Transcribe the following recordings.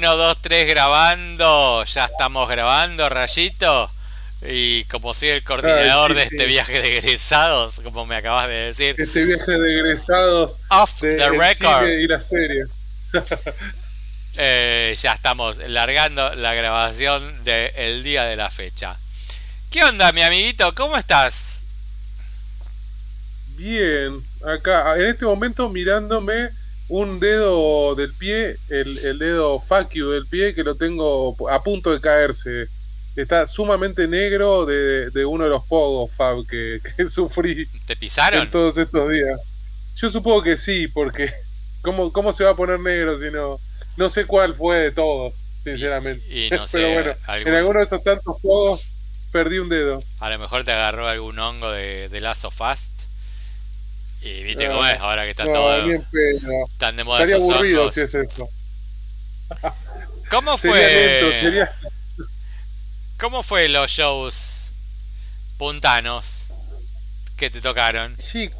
Uno, dos, tres, grabando. Ya estamos grabando, Rayito. Y como soy el coordinador de este viaje de egresados, como me acabas de decir. Este viaje de egresados. Off the record. y la serie. Eh, ya estamos largando la grabación del día de la fecha. ¿Qué onda, mi amiguito? ¿Cómo estás? Bien, acá, en este momento mirándome un dedo del pie, el, dedo fuck del pie, que lo tengo a punto de caerse. Está sumamente negro de, uno de los pogos, Fab, que, sufrí. ¿Te pisaron? En todos estos días. Yo supongo que sí, porque ¿cómo, cómo se va a poner negro si no? No sé cuál fue de todos, sinceramente. Pero bueno, en alguno de esos tantos pogos perdí un dedo. A lo mejor te agarró algún hongo de, de Lazo Fast y viste cómo es, ahora que está todo tan de moda Estaría aburrido si es eso. ¿Cómo fue? ¿Cómo fue los shows puntanos que te tocaron? Sí,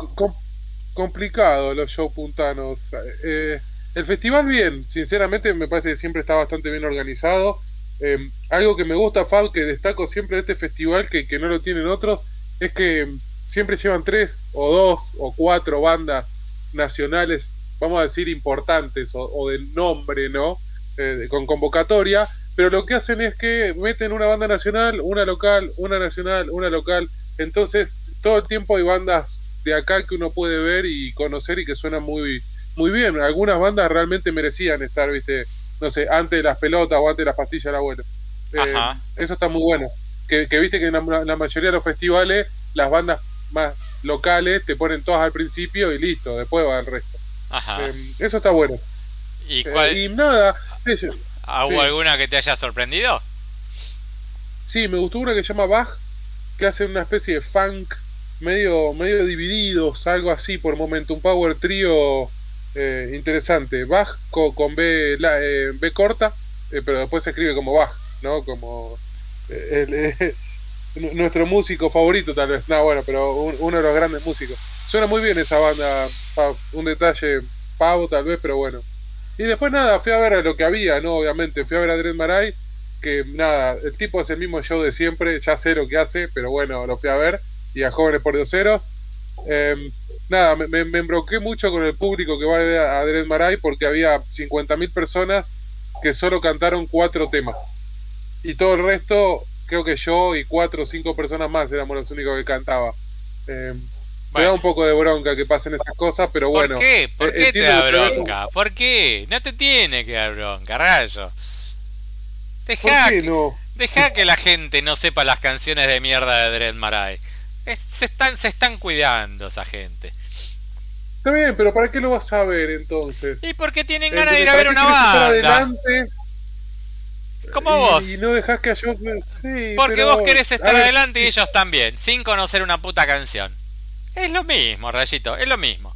complicado los shows puntanos. Eh, el festival bien, sinceramente me parece que siempre está bastante bien organizado. Eh, algo que me gusta, Fab, que destaco siempre de este festival, que, que no lo tienen otros, es que siempre llevan tres o dos o cuatro bandas nacionales, vamos a decir, importantes o, de nombre, ¿no? Eh, con convocatoria, pero lo que hacen es que meten una banda nacional, una local, una nacional, una local, entonces todo el tiempo hay bandas de acá que uno puede ver y conocer y que suenan muy, muy bien. Algunas bandas realmente merecían estar, viste, no sé, antes de las pelotas o antes de las pastillas del abuelo. Eh, eso está muy bueno. Que, viste que en la, mayoría de los festivales las bandas más locales, te ponen todas al principio y listo, después va el resto. Em, eso está bueno. ¿Y, eh, nada. ¿Hubo alguna que te haya sorprendido? Sí, me gustó una que se llama Bach, que hace una especie de funk medio, medio divididos, algo así por momento, un power trío eh, interesante. Bach con, B, eh, B corta, pero después se escribe como Bach, ¿no? Como nuestro músico favorito tal vez, no bueno, pero uno de los grandes músicos. Suena muy bien esa banda, un detalle pavo tal vez, pero bueno. Y después nada, fui a ver lo que había, ¿no? Obviamente, fui a ver a Dread Marai, que nada, el tipo es el mismo show de siempre, ya sé lo que hace, pero bueno, lo fui a ver, y a Jóvenes por Dioseros. Eh, nada, me, embroqué mucho con el público que va a Dread Marai porque había 50.000 personas que solo cantaron cuatro temas. Y todo el resto creo que yo y cuatro o cinco personas más éramos los únicos que cantaba. Eh, Me da un poco de bronca que pasen esas cosas, pero bueno. ¿Por qué? ¿Por eh, qué te da bronca? ¿Por qué? No te tiene que dar bronca, rayo. Deja, no? deja que la gente no sepa las canciones de mierda de Dread Marai. se, están, se están cuidando esa gente. Está bien, pero ¿para qué lo vas a ver entonces? Y porque tienen ganas de ir a ver una banda. Adelante, como vos. Y no dejas que yo. Sí, Porque vos querés estar adelante y ellos también, sin conocer una puta canción. Es lo mismo, Rayito, es lo mismo.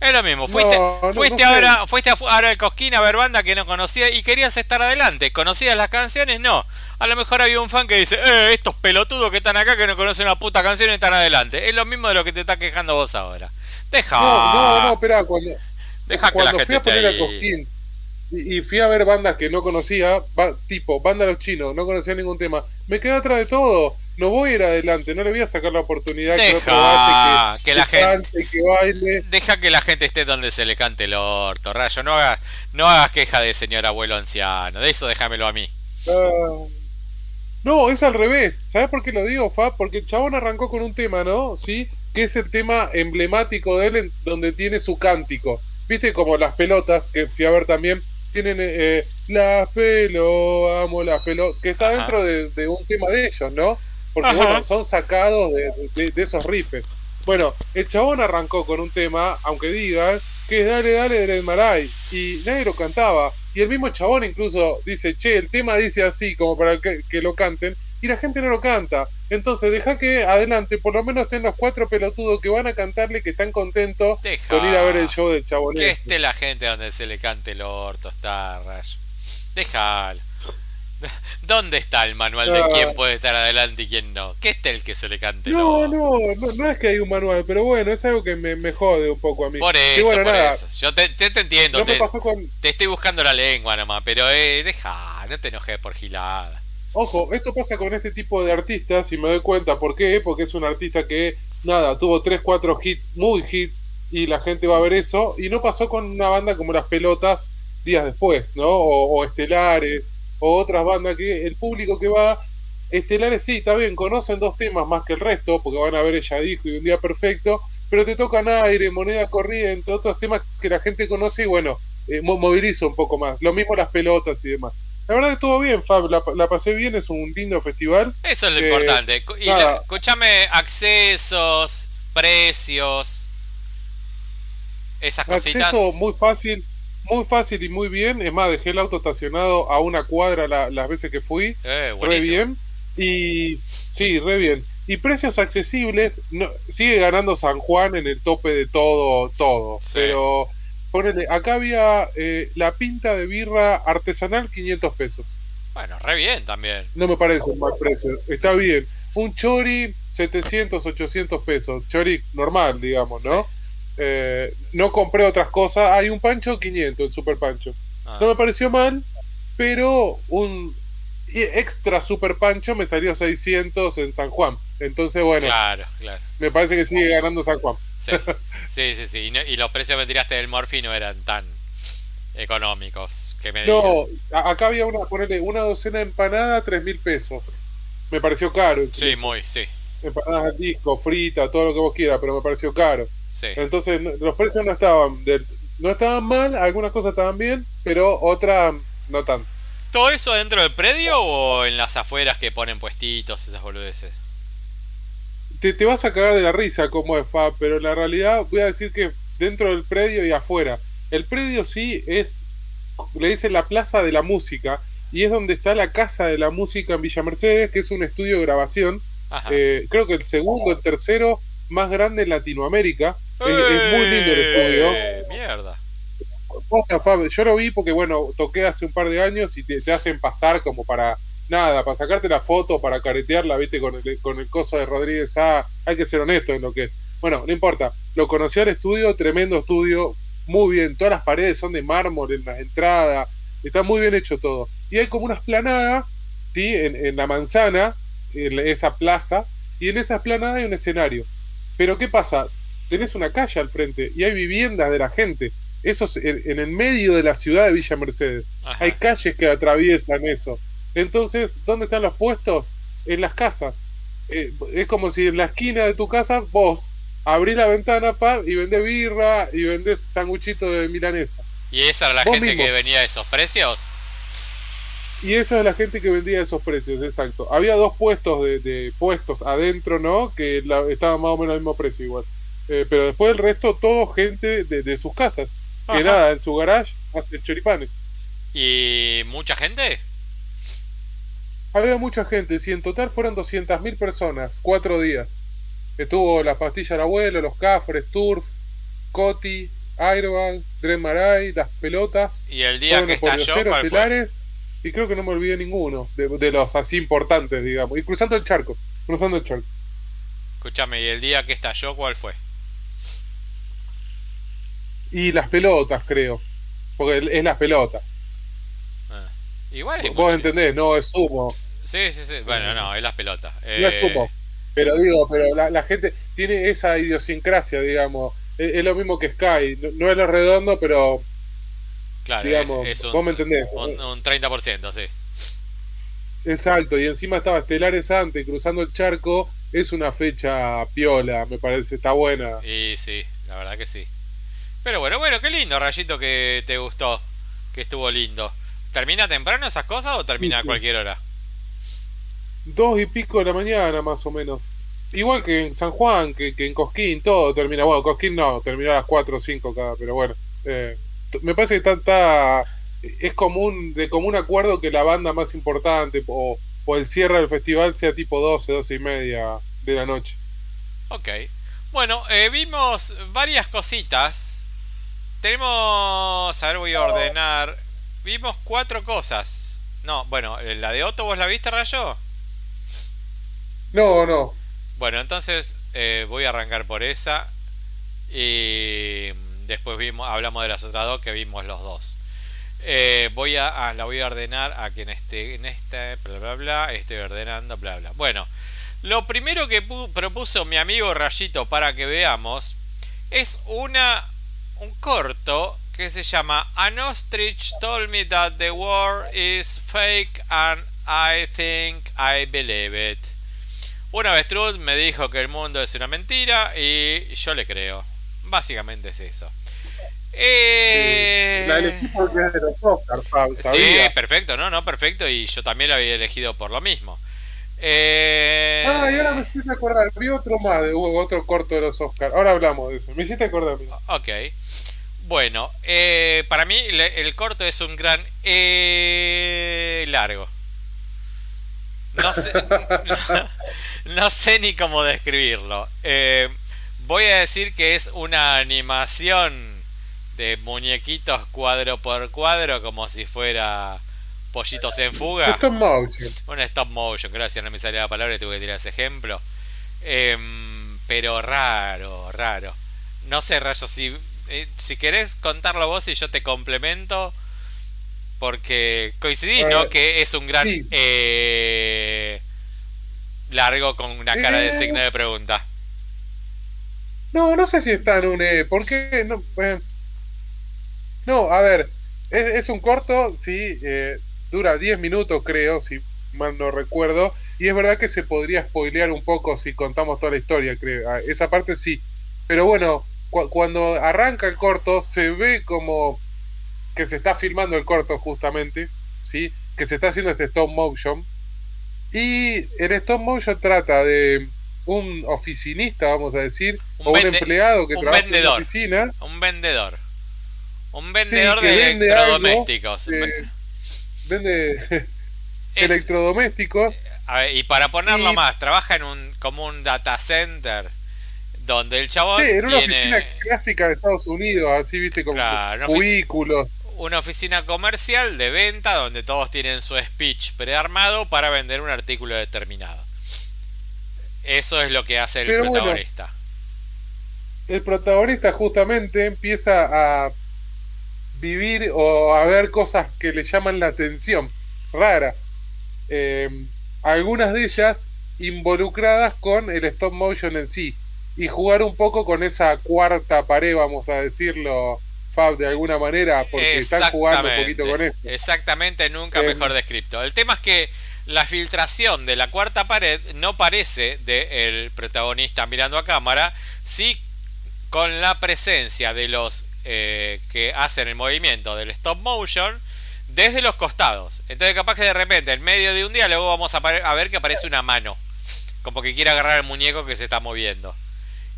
Es lo mismo. Fuiste, fuiste ahora, fuiste ahora al Cosquín a ver banda que no conocía y querías estar adelante. ¿Conocías las canciones? No. A lo mejor había un fan que dice, eh, estos pelotudos que están acá que no conocen una puta canción y están adelante. Es lo mismo de lo que te está quejando vos ahora. Deja. No, no, no, espera, cuando, Deja que la gente fui a poner a Cosquín y, fui a ver bandas que no conocía, tipo banda los chinos, no conocía ningún tema. Me quedé atrás de todo. No voy a ir adelante, no le voy a sacar la oportunidad Deja que, la gente que baile. Deja que la gente esté donde se le cante el orto, rayo. No hagas, no hagas queja de señor abuelo anciano. De eso déjamelo a mí. Ah, no, es al revés. ¿Sabes por qué lo digo, Fab? Porque el chabón arrancó con un tema, ¿no? Sí, que es el tema emblemático de él, donde tiene su cántico. Viste como las pelotas, que fui a ver también tienen eh, la pelo, amo la pelo, que está dentro de, un tema de ellos, ¿no? Porque bueno, son sacados de, esos riffs. Bueno, el chabón arrancó con un tema, aunque digan, que es Dale, Dale del Maray, y nadie lo cantaba. Y el mismo chabón incluso dice, che, el tema dice así, como para que, que lo canten, y la gente no lo canta. Entonces, deja que adelante, por lo menos estén los cuatro pelotudos que van a cantarle que están contentos con ir a ver el show del chabón. Que esté la gente donde se le cante el orto, está. Déjalo. ¿Dónde está el manual de quién puede estar adelante y quién no? ¿Qué está el que se le cante? No, no, no, no es que hay un manual, pero bueno, es algo que me, jode un poco a mí. Por eso, por eso. Yo te, te, entiendo. te, te, estoy buscando la lengua nomás, pero eh, deja, no te enojes por gilada. Ojo, esto pasa con este tipo de artistas y me doy cuenta por qué, porque es un artista que, nada, tuvo 3, 4 hits, muy hits, y la gente va a ver eso, y no pasó con una banda como Las Pelotas días después, ¿no? O, Estelares, o otras bandas que el público que va, Estelares sí, está bien, conocen dos temas más que el resto, porque van a ver Ella Dijo y Un Día Perfecto, pero te tocan aire, moneda corriente, otros temas que la gente conoce y bueno, eh, moviliza un poco más. Lo mismo las pelotas y demás. La verdad que estuvo bien, Fab, la, pasé bien, es un lindo festival. Eso es lo importante. Y escúchame, accesos, precios, esas cositas. Acceso muy fácil, muy fácil y muy bien. Es más, dejé el auto estacionado a una cuadra las veces que fui. Eh, re bien. Y sí, re bien. Y precios accesibles, no, sigue ganando San Juan en el tope de todo, todo. Pero Ponele, acá había eh, la pinta de birra artesanal 500 pesos. Bueno, re bien también. No me parece un mal precio, está bien. Un chori 700, 800 pesos. Chori normal, digamos, ¿no? Eh, no compré otras cosas. Hay un pancho 500, el super pancho. Ah. No me pareció mal, pero un extra super pancho me salió 600 en San Juan. Entonces, bueno, claro, claro. me parece que sigue ganando San Juan. Sí, sí, sí. Y, los precios que tiraste del Morphy no eran tan económicos. Que me no, acá había una, ponerle una docena de empanadas, 3 mil pesos. Me pareció caro. Sí, muy, sí. Empanadas al disco, frita, todo lo que vos quieras, pero me pareció caro. Sí. Entonces, los precios no estaban, no estaban mal, algunas cosas estaban bien, pero otras no tanto. ¿Todo eso dentro del predio o en las afueras que ponen puestitos, esas boludeces? Te, te, vas a cagar de la risa como es Fab, pero la realidad voy a decir que dentro del predio y afuera. El predio sí es, le dicen la plaza de la música, y es donde está la casa de la música en Villa Mercedes, que es un estudio de grabación. Eh, creo que el segundo, el tercero más grande en Latinoamérica. Es, muy lindo el estudio. ¡Eh! Mierda. yo lo vi porque, bueno, toqué hace un par de años y te hacen pasar como para nada, para sacarte la foto, para caretearla, viste, con el, con el coso de Rodríguez A, hay que ser honesto en lo que es. Bueno, no importa, lo conocí al estudio, tremendo estudio, muy bien, todas las paredes son de mármol en las entradas, está muy bien hecho todo. Y hay como una esplanada, ¿sí? en, la manzana, en esa plaza, y en esa esplanada hay un escenario. Pero ¿qué pasa? Tenés una calle al frente y hay viviendas de la gente. Eso es en, el medio de la ciudad de Villa Mercedes. Hay calles que atraviesan eso. Entonces, ¿dónde están los puestos? En las casas. Eh, es como si en la esquina de tu casa vos abrís la ventana y vendés birra y vendés sanguchito de milanesa. ¿Y esa era la gente que venía de esos precios? Y esa es la gente que vendía esos precios, exacto. Había dos puestos de, puestos adentro, ¿no? Que la, estaban más o menos al mismo precio igual. Eh, pero después el resto, todo gente de, sus casas. Que nada, en su garage hacen choripanes. ¿Y mucha gente? Había mucha gente, si en total fueron 200.000 personas, cuatro días. Estuvo la pastilla del abuelo, los cafres, Turf, Coti, Airbag, Dren Maray, las pelotas. ¿Y el día que estalló cuál fue? Y creo que no me olvidé ninguno de, los así importantes, digamos. Y cruzando el charco, cruzando el charco. Escúchame, ¿y el día que estalló cuál fue? Y las pelotas, creo. Porque es las pelotas. Igual es Vos entendés, no es sumo. Sí, sí, sí. Bueno, no, es las pelotas. No es sumo. Eh, pero digo, pero la, gente tiene esa idiosincrasia, digamos. Es, lo mismo que Sky. No, es lo redondo, pero. Claro, digamos, vos me entendés. Un, 30%, sí. Exacto, y encima estaba Estelares antes, cruzando el charco. Es una fecha piola, me parece, está buena. Y sí, la verdad que sí. Pero bueno, bueno, qué lindo, Rayito, que te gustó. Que estuvo lindo. ¿Termina temprano esas cosas o termina a cualquier hora? Dos y pico de la mañana, más o menos. Igual que en San Juan, que, en Cosquín, todo termina. Bueno, Cosquín no, termina a las 4 o 5 cada, pero bueno. Eh, me parece que está, es común, de común acuerdo que la banda más importante o, o el cierre del festival sea tipo 12, 12 y media de la noche. Ok. Bueno, eh, vimos varias cositas. Tenemos. A ver, voy a ordenar vimos cuatro cosas. No, bueno, ¿la de Otto vos la viste, Rayo? No, no. Bueno, entonces eh, voy a arrancar por esa. Y después vimos, hablamos de las otras dos que vimos los dos. Eh, voy a, la voy a ordenar a quien esté en esta, bla bla bla, estoy ordenando, bla bla. Bueno, lo primero que propuso mi amigo Rayito para que veamos es una un corto que se llama An ostrich told me that the war is fake and I think I believe it. Un avestruz me dijo que el mundo es una mentira y yo le creo. Básicamente es eso. Eh... La elegí porque es de los Oscars, Sí, perfecto, no, no, perfecto. Y yo también la había elegido por lo mismo. Eh... Ah, y ahora me hiciste acordar. Vi otro más, hubo otro corto de los Oscars. Ahora hablamos de eso. Me hiciste acordar. Ok. Bueno, eh, para mí el corto es un gran eh, largo. No sé, no, sé ni cómo describirlo. Eh, voy a decir que es una animación de muñequitos cuadro por cuadro, como si fuera pollitos en fuga. Stop motion. Un stop motion, gracias, no me salía la palabra y tuve que tirar ese ejemplo. Em, pero raro, raro. No sé, Rayo, si, eh, si querés contarlo vos y yo te complemento, porque coincidís, ¿no? Que es un gran eh, largo con una cara de signo de pregunta. No, no sé si está en un E. ¿Por qué? No, eh, no a ver. Es, un corto, sí. Eh, dura 10 minutos, creo, si mal no recuerdo. Y es verdad que se podría spoilear un poco si contamos toda la historia, creo. Ah, esa parte sí. Pero bueno, cuando arranca el corto, se ve como que se está filmando el corto justamente, ¿sí? que se está haciendo este stop motion. Y el stop motion trata de un oficinista, vamos a decir, o un empleado que trabaja en la oficina. Un vendedor. Un vendedor de electrodomésticos. vende electrodomésticos. y para ponerlo más, trabaja en un como un data center donde el chabón. Sí, en una oficina clásica de Estados Unidos, así viste, con cubículos. Una oficina comercial de venta donde todos tienen su speech prearmado para vender un artículo determinado. Eso es lo que hace el protagonista. el protagonista justamente empieza a vivir o a ver cosas que le llaman la atención, raras. Eh, algunas de ellas involucradas con el stop motion en sí y jugar un poco con esa cuarta pared, vamos a decirlo, Fab, de alguna manera, porque están jugando un poquito con eso. Exactamente, nunca em, mejor descrito. El tema es que la filtración de la cuarta pared no parece del protagonista mirando a cámara, sí con la presencia de los eh, que hacen el movimiento del stop motion desde los costados. Entonces capaz que de repente en medio de un diálogo vamos a, a ver que aparece una mano, como que quiere agarrar el muñeco que se está moviendo.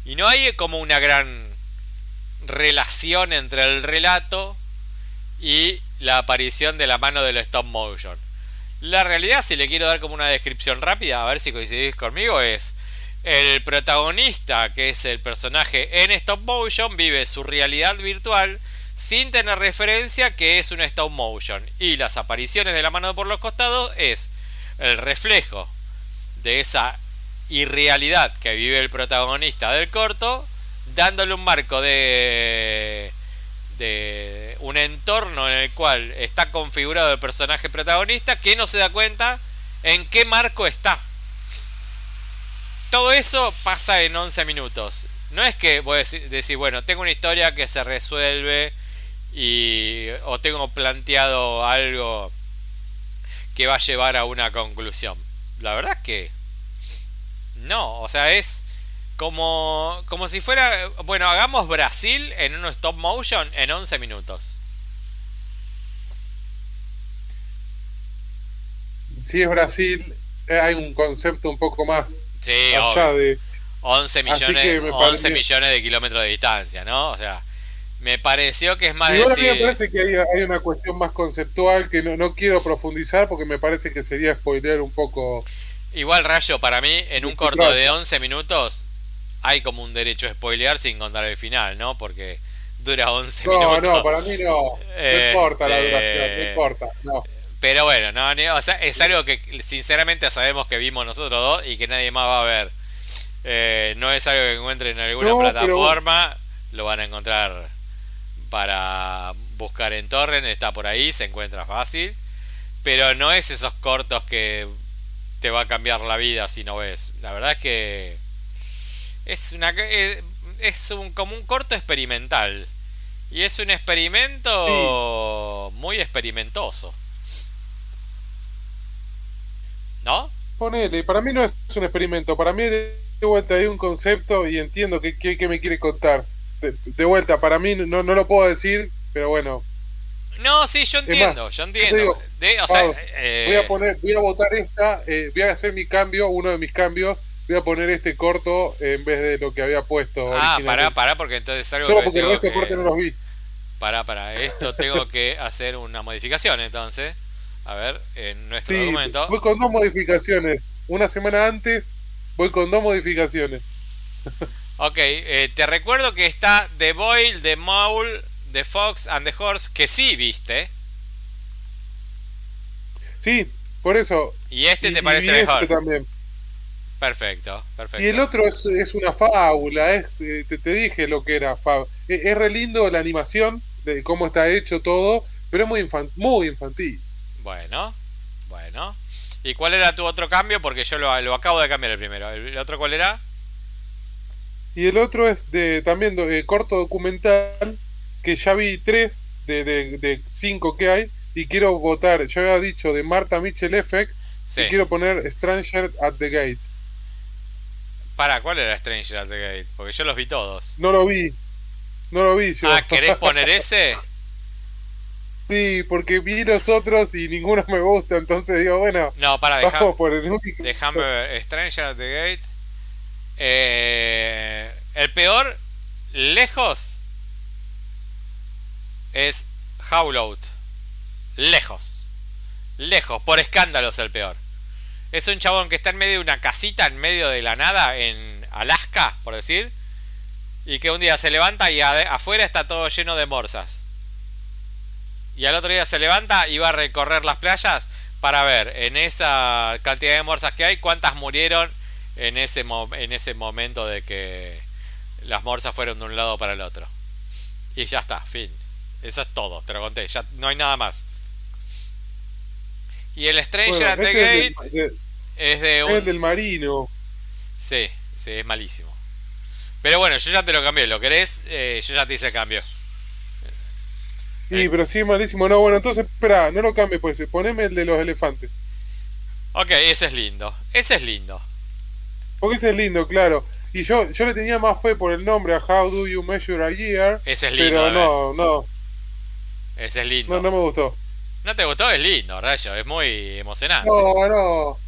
Y no hay como una gran relación entre el relato y la aparición de la mano del stop motion. La realidad, si le quiero dar como una descripción rápida, a ver si coincidís conmigo, es el protagonista, que es el personaje en stop motion, vive su realidad virtual sin tener referencia que es un stop motion. Y las apariciones de la mano por los costados es el reflejo de esa irrealidad que vive el protagonista del corto, dándole un marco de, de un entorno en el cual está configurado el personaje protagonista que no se da cuenta en qué marco está. Todo eso pasa en 11 minutos. No es que voy a decir, bueno, tengo una historia que se resuelve y o tengo planteado algo que va a llevar a una conclusión. La verdad es que no, o sea, es como, como si fuera, bueno, hagamos Brasil en un stop motion en 11 minutos. Si es Brasil, eh, hay un concepto un poco más sí, allá de 11 millones, 11 millones de kilómetros de distancia, ¿no? O sea, me pareció que es más Igual decir... me parece que hay, hay, una cuestión más conceptual que no, no quiero profundizar porque me parece que sería spoilear un poco Igual, Rayo, para mí, en un corto de 11 minutos, hay como un derecho a spoilear sin contar el final, ¿no? Porque dura 11 minutos. No, no, para mí no. No importa la duración, no importa. No. Pero bueno, no, o sea, es algo que sinceramente sabemos que vimos nosotros dos y que nadie más va a ver. Eh, no es algo que encuentren en alguna plataforma, lo van a encontrar para buscar en torrent, está por ahí, se encuentra fácil. Pero no es esos cortos que te va a cambiar la vida si no ves. La verdad es que es una eh, es un, como un corto experimental. Y es un experimento muy experimentoso. ¿No? Ponele, para mí no es un experimento, para mí de vuelta hay un concepto y entiendo que, me quiere contar. De, vuelta, para mí no, no lo puedo decir, pero bueno. No, sí, yo entiendo, yo entiendo. Eh, voy a poner, voy a votar esta, eh, voy a hacer mi cambio, uno de mis cambios, voy a poner este corto en vez de lo que había puesto. Ah, pará, pará, porque entonces algo Solo porque el resto de corte no los vi. Pará, pará, esto tengo que hacer una modificación entonces. A ver, en nuestro documento. Voy con dos modificaciones. Una semana antes voy con dos modificaciones. ok, eh, te recuerdo que está The Boyle, The Mole, The Fox and the Horse, que sí viste. Sí, por eso. ¿Y este te parece este mejor? también. Perfecto, perfecto. Y el otro es, es una fábula, es, eh, te, dije lo que era fábula. Es, es, re lindo la animación, de cómo está hecho todo, pero es muy, muy infantil. Bueno, bueno. ¿Y cuál era tu otro cambio? Porque yo lo, lo acabo de cambiar el primero. ¿El, otro cuál era? Y el otro es de también de, corto documental, que ya vi tres de, de, cinco que hay, y quiero votar, ya había dicho, de Marta Mitchell Effect, y quiero poner Stranger at the Gate. Para, ¿cuál era Stranger at the Gate? Porque yo los vi todos. No lo vi. No lo vi yo. Ah, ¿querés poner ese? Sí, porque vi los otros y ninguno me gusta, entonces digo, bueno, no, para, por el Déjame ver, Stranger at the Gate. Eh, el peor, lejos, es Howlout. Lejos. Lejos, por escándalos el peor. Es un chabón que está en medio de una casita, en medio de la nada, en Alaska, por decir. Y que un día se levanta y afuera está todo lleno de morsas y al otro día se levanta y va a recorrer las playas para ver en esa cantidad de morsas que hay cuántas murieron en ese, en ese momento de que las morsas fueron de un lado para el otro. Y ya está, fin. Eso es todo, te lo conté, ya no hay nada más. Y el Stranger at the este Gate es, de un... del marino. Sí, sí, es malísimo. Pero bueno, yo ya te lo cambié, ¿lo querés? Eh, yo ya te hice el cambio. Sí, pero sí, malísimo. No, bueno, entonces, espera, no lo cambie pues, poneme el de los elefantes. Ok, ese es lindo. Ese es lindo. Porque ese es lindo, claro. Y yo, yo le tenía más fe por el nombre a How Do You Measure a Year. Ese es lindo. Pero no, no. Ese es lindo. No, no me gustó. ¿No te gustó? Es lindo, Rayo. Es muy emocionante. No, no.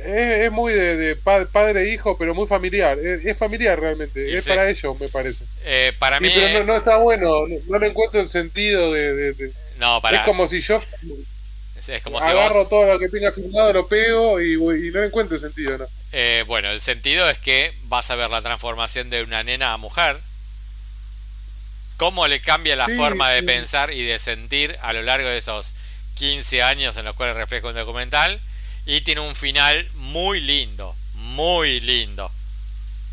Es, muy de, padre e hijo, pero muy familiar. Es, familiar realmente. es para ellos, me parece. Eh, para mí. pero no, está bueno. No, le encuentro el sentido de. No, para. Es como si yo. Es, como agarro todo lo que tenga firmado, lo pego y, no le encuentro el sentido, ¿no? Eh, bueno, el sentido es que vas a ver la transformación de una nena a mujer. Cómo le cambia la forma de pensar y de sentir a lo largo de esos 15 años en los cuales refleja un documental y tiene un final muy lindo, muy lindo,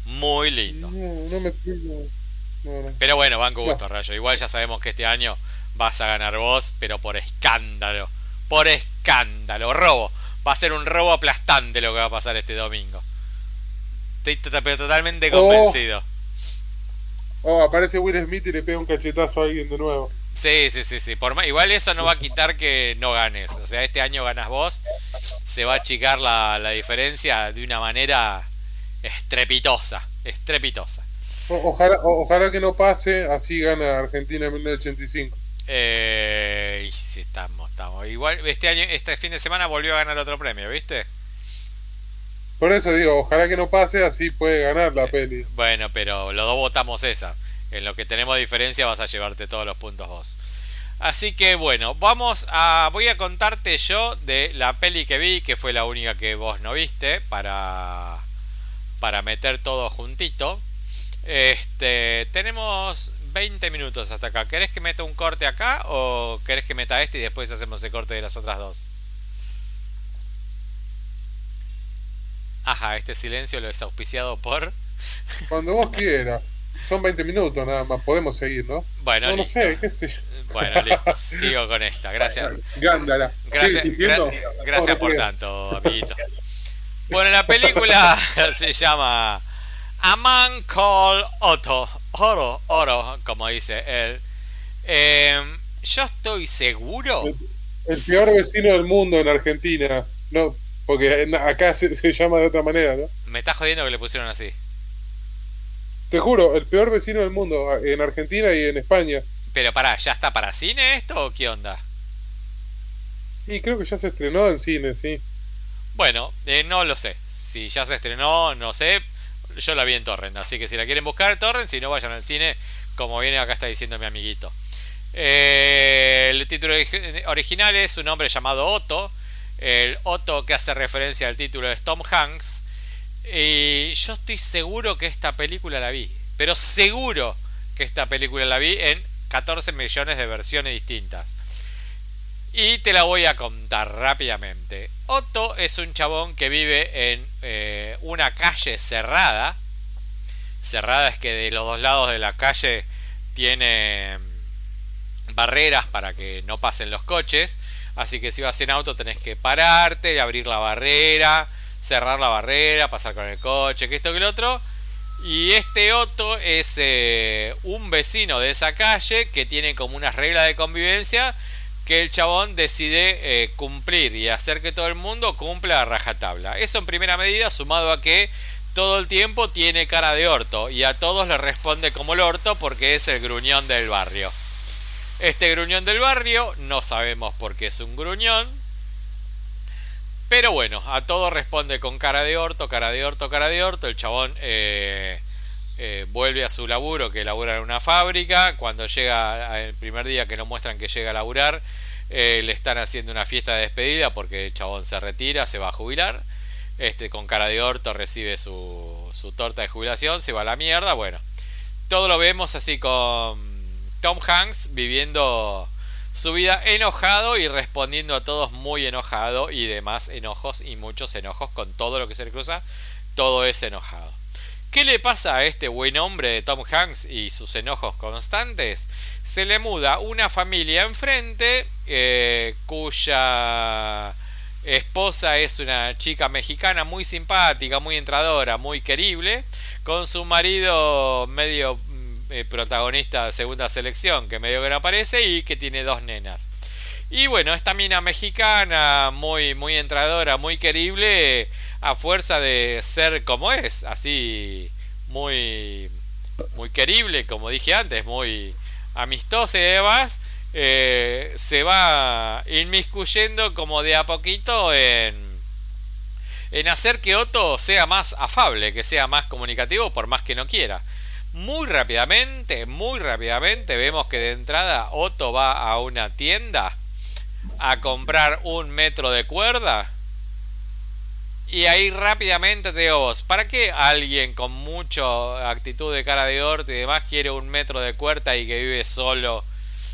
muy lindo. No, me Pero bueno, banco gusto, Rayo. Igual ya sabemos que este año vas a ganar vos, pero por escándalo. Por escándalo. Robo. Va a ser un robo aplastante lo que va a pasar este domingo. Estoy pero totalmente oh. convencido. Oh, aparece Will Smith y le pega un cachetazo a alguien de nuevo. Sí, sí, sí, sí. Por igual eso no va a quitar que no ganes. O sea, este año ganas vos. Se va a achicar la, la diferencia de una manera estrepitosa. Estrepitosa. ojalá, ojalá que no pase, así gana Argentina en 1985. Eh, y sí, estamos, estamos. Igual este año, este fin de semana volvió a ganar otro premio, ¿viste? Por eso digo, ojalá que no pase, así puede ganar la peli. Bueno, pero los dos votamos esa. En lo que tenemos diferencia vas a llevarte todos los puntos vos. Así que bueno, vamos a. Voy a contarte yo de la peli que vi, que fue la única que vos no viste, para. para meter todo juntito. Este. Tenemos 20 minutos hasta acá. ¿Querés que meta un corte acá o querés que meta este y después hacemos el corte de las otras dos? Ajá, este silencio lo es auspiciado por... Cuando vos quieras. Son 20 minutos nada más, podemos seguir, ¿no? Bueno, no, sé, qué sé yo. Bueno, listo, sigo con esta. Gracias. Gándala. Gracias, gracias por tanto, amiguito. Bueno, la película se llama A Man Called Otto. Oro, oro, como dice él. Em, yo estoy seguro. El, peor vecino del mundo en Argentina. No, porque acá se, se, llama de otra manera, ¿no? Me estás jodiendo que le pusieron así. Te juro, el peor vecino del mundo en Argentina y en España. Pero pará, ¿ya está para cine esto o qué onda? Y creo que ya se estrenó en cine, sí. Bueno, eh, no lo sé. Si ya se estrenó, no sé. Yo la vi en Torrent, así que si la quieren buscar, Torrent, si no vayan al cine, como viene acá está diciendo mi amiguito. Eh, el título original es un hombre llamado Otto. El Otto que hace referencia al título es Tom Hanks. Y yo estoy seguro que esta película la vi. Pero seguro que esta película la vi en 14 millones de versiones distintas. Y te la voy a contar rápidamente. Otto es un chabón que vive en eh, una calle cerrada. Cerrada es que de los dos lados de la calle tiene mm, barreras para que no pasen los coches. Así que si vas en auto tenés que pararte, abrir la barrera, cerrar la barrera, pasar con el coche, que esto que lo otro. Y este Otto es eh, un vecino de esa calle que tiene como una regla de convivencia que el chabón decide eh, cumplir y hacer que todo el mundo cumpla a rajatabla. Eso en primera medida, sumado a que todo el tiempo tiene cara de orto y a todos le responde como el orto porque es el gruñón del barrio. Este gruñón del barrio no sabemos por qué es un gruñón, pero bueno, a todo responde con cara de orto, cara de orto, cara de orto. El chabón eh, eh, vuelve a su laburo, que labura en una fábrica. Cuando llega el primer día que no muestran que llega a laburar, eh, le están haciendo una fiesta de despedida porque el chabón se retira, se va a jubilar. Este, con cara de orto recibe su, su torta de jubilación, se va a la mierda. Bueno, todo lo vemos así con Tom Hanks viviendo su vida enojado y respondiendo a todos muy enojado y demás enojos y muchos enojos con todo lo que se le cruza, todo es enojado. ¿Qué le pasa a este buen hombre de Tom Hanks y sus enojos constantes? Se le muda una familia enfrente eh, cuya esposa es una chica mexicana muy simpática, muy entradora, muy querible, con su marido medio eh, protagonista de segunda selección, que medio que no aparece y que tiene dos nenas. Y bueno, esta mina mexicana, muy, muy entradora, muy querible, a fuerza de ser como es, así muy, muy querible, como dije antes, muy amistosa y demás, eh, se va inmiscuyendo como de a poquito en, en hacer que Otto sea más afable, que sea más comunicativo, por más que no quiera. Muy rápidamente, muy rápidamente vemos que de entrada Otto va a una tienda a comprar un metro de cuerda y ahí rápidamente te digo vos, ¿para qué alguien con mucha actitud de cara de orto y demás quiere un metro de cuerda y que vive solo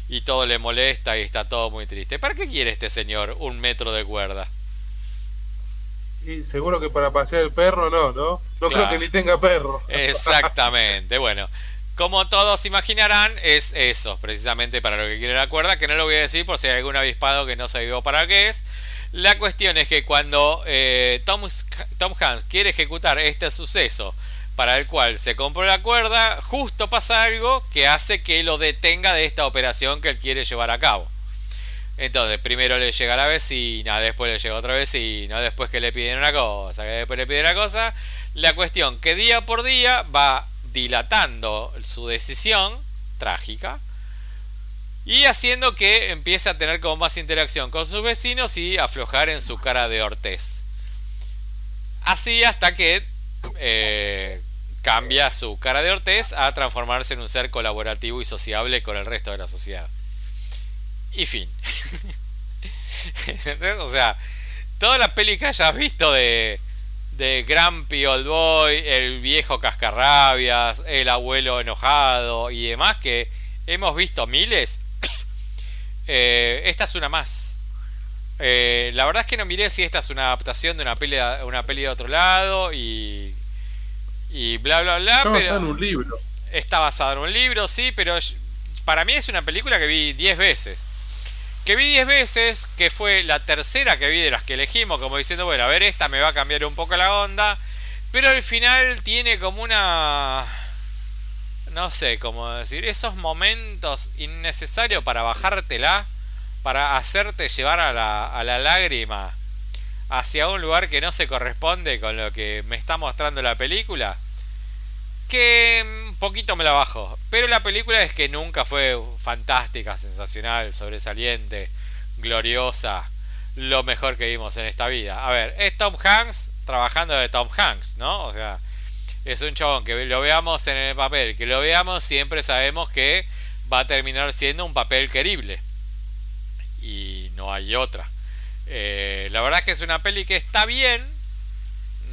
y todo le molesta y está todo muy triste? ¿Para qué quiere este señor un metro de cuerda? Y seguro que para pasear el perro no, ¿no? No creo que ni tenga perro. Exactamente, bueno. Como todos imaginarán, es eso, precisamente para lo que quiere la cuerda, que no lo voy a decir por si hay algún avispado que no se vio para qué es. La cuestión es que cuando eh, Tom, Tom Hanks quiere ejecutar este suceso para el cual se compró la cuerda, justo pasa algo que hace que lo detenga de esta operación que él quiere llevar a cabo. Entonces, primero le llega la vecina, después le llega otra vecina, después que le piden una cosa, que después le piden una cosa. La cuestión que día por día va dilatando su decisión trágica y haciendo que empiece a tener como más interacción con sus vecinos y aflojar en su cara de ortez. Así hasta que eh, cambia su cara de ortez a transformarse en un ser colaborativo y sociable con el resto de la sociedad. Y fin. o sea, toda la peli que hayas visto de, de Grumpy Old Boy, el viejo cascarrabias, el abuelo enojado y demás que hemos visto miles. Eh, esta es una más. Eh, la verdad es que no miré si esta es una adaptación de una peli, una peli de otro lado y, y bla bla bla. Está basada en un libro. Está basada en un libro, sí, pero para mí es una película que vi 10 veces. Que vi 10 veces, que fue la tercera que vi de las que elegimos, como diciendo, bueno, a ver, esta me va a cambiar un poco la onda. Pero al final tiene como una... No sé cómo decir, esos momentos innecesarios para bajártela, para hacerte llevar a la, a la lágrima hacia un lugar que no se corresponde con lo que me está mostrando la película que un poquito me la bajo. Pero la película es que nunca fue fantástica, sensacional, sobresaliente, gloriosa, lo mejor que vimos en esta vida. A ver, es Tom Hanks trabajando de Tom Hanks, ¿no? O sea, es un chabón que lo veamos en el papel, que lo veamos, siempre sabemos que va a terminar siendo un papel querible. Y no hay otra. Eh, la verdad es que es una peli que está bien.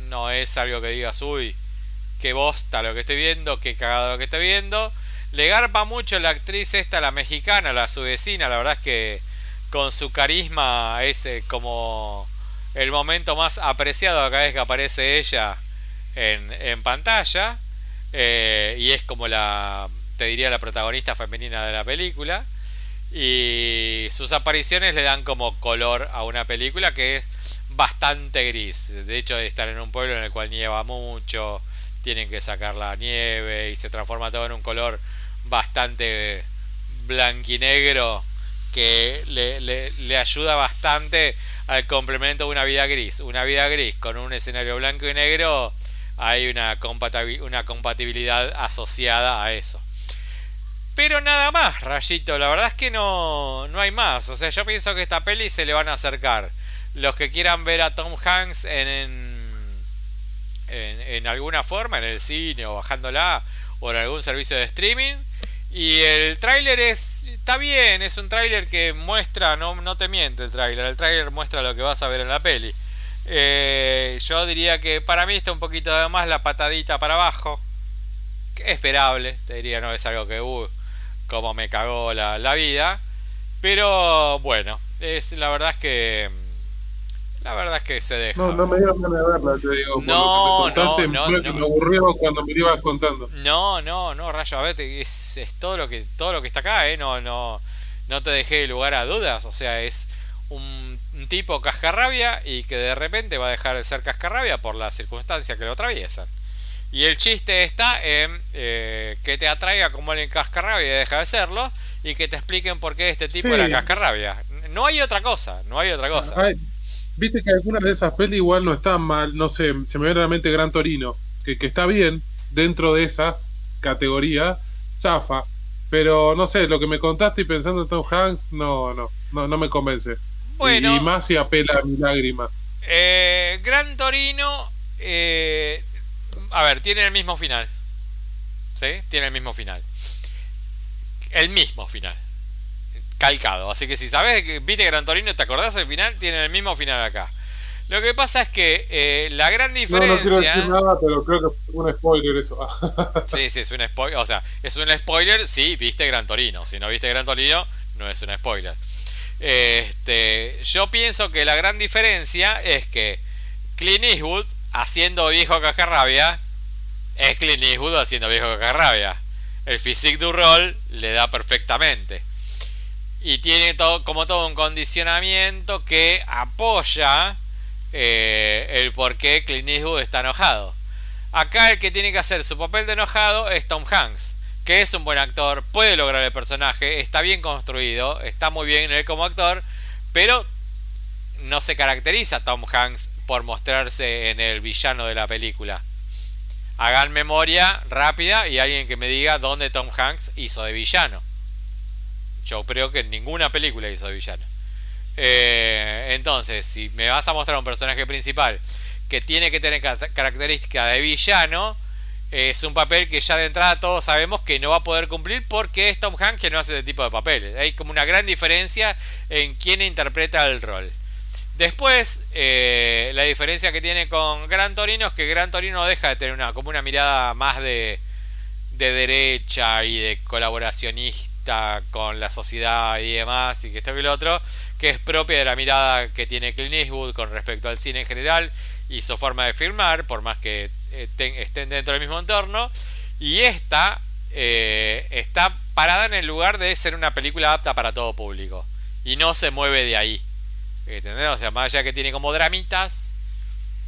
No es algo que digas, uy, qué bosta lo que estoy viendo, qué cagado lo que estoy viendo. Le garpa mucho la actriz esta, la mexicana, la su vecina, la verdad es que con su carisma es eh, como el momento más apreciado cada vez que aparece ella en, pantalla. Eh, y es como la, te diría, la protagonista femenina de la película. Y sus apariciones le dan como color a una película que es bastante gris. De hecho, de estar en un pueblo en el cual nieva mucho, tienen que sacar la nieve y se transforma todo en un color bastante blanquinegro que le, le, ayuda bastante al complemento de una vida gris. Una vida gris con un escenario blanco y negro hay una, una compatibilidad asociada a eso. Pero nada más, Rayito, la verdad es que no, no hay más. O sea, yo pienso que esta peli se le van a acercar. Los que quieran ver a Tom Hanks en, alguna forma, en el cine o bajándola o en algún servicio de streaming. Y el tráiler es está bien, es un tráiler que muestra, no, no te miente el tráiler, el tráiler muestra lo que vas a ver en la peli. Eh, yo diría que para mí está un poquito de más la patadita para abajo. Que esperable, te diría, no es algo que, uh, como me cagó la, la vida. Pero bueno, es la verdad es que la verdad es que se deja. No, no me dio ganas de verla, te digo. No, no, no, no. Me aburrió cuando me ibas contando. No, no, no, Rayo, a ver, es, es, todo lo que todo lo que está acá, ¿eh? No, no, no te dejé lugar a dudas. O sea, es un, un, tipo cascarrabia y que de repente va a dejar de ser cascarrabia por las circunstancias que lo atraviesan. Y el chiste está en eh, que te atraiga como alguien cascarrabia y deja de serlo y que te expliquen por qué este tipo era cascarrabia. No hay otra cosa, no hay otra cosa. Viste que algunas de esas pelis igual no están mal, no sé, se me viene realmente Gran Torino, que, que está bien dentro de esas categorías, zafa, pero no sé, lo que me contaste y pensando en Tom Hanks, no, no, no, no me convence. Bueno, y, más si apela a mi lágrima. Eh, Gran Torino, eh, a ver, tiene el mismo final. ¿Sí? Tiene el mismo final. El mismo final calcado. Así que si sabes, viste Gran Torino, te acordás del final, tiene el mismo final acá. Lo que pasa es que eh, la gran diferencia. No, quiero decir nada, pero creo que es un spoiler eso. sí, sí, es un spoiler. O sea, es un spoiler si viste Gran Torino. Si no viste Gran Torino, no es un spoiler. Este, yo pienso que la gran diferencia es que Clint Eastwood haciendo viejo cajarrabia es Clint Eastwood haciendo viejo cajarrabia. El physique du rol le da perfectamente y tiene todo, como todo un condicionamiento que apoya eh, el por qué Clint Eastwood está enojado. Acá el que tiene que hacer su papel de enojado es Tom Hanks, que es un buen actor, puede lograr el personaje, está bien construido, está muy bien él como actor, pero no se caracteriza Tom Hanks por mostrarse en el villano de la película. Hagan memoria rápida y alguien que me diga dónde Tom Hanks hizo de villano. Yo creo que ninguna película hizo de villano. Eh, entonces, si me vas a mostrar un personaje principal que tiene que tener características de villano, es un papel que ya de entrada todos sabemos que no va a poder cumplir porque es Tom Hanks que no hace ese tipo de papeles. Hay como una gran diferencia en quién interpreta el rol. Después, eh, la diferencia que tiene con Gran Torino es que Gran Torino deja de tener una, como una mirada más de, de derecha y de colaboracionista con la sociedad y demás, y que esto y lo otro, que es propia de la mirada que tiene Clint Eastwood con respecto al cine en general y su forma de filmar, por más que eh, estén dentro del mismo entorno. Y esta eh, está parada en el lugar de ser una película apta para todo público. Y no se mueve de ahí. ¿Entendés? O sea, más allá que tiene como dramitas,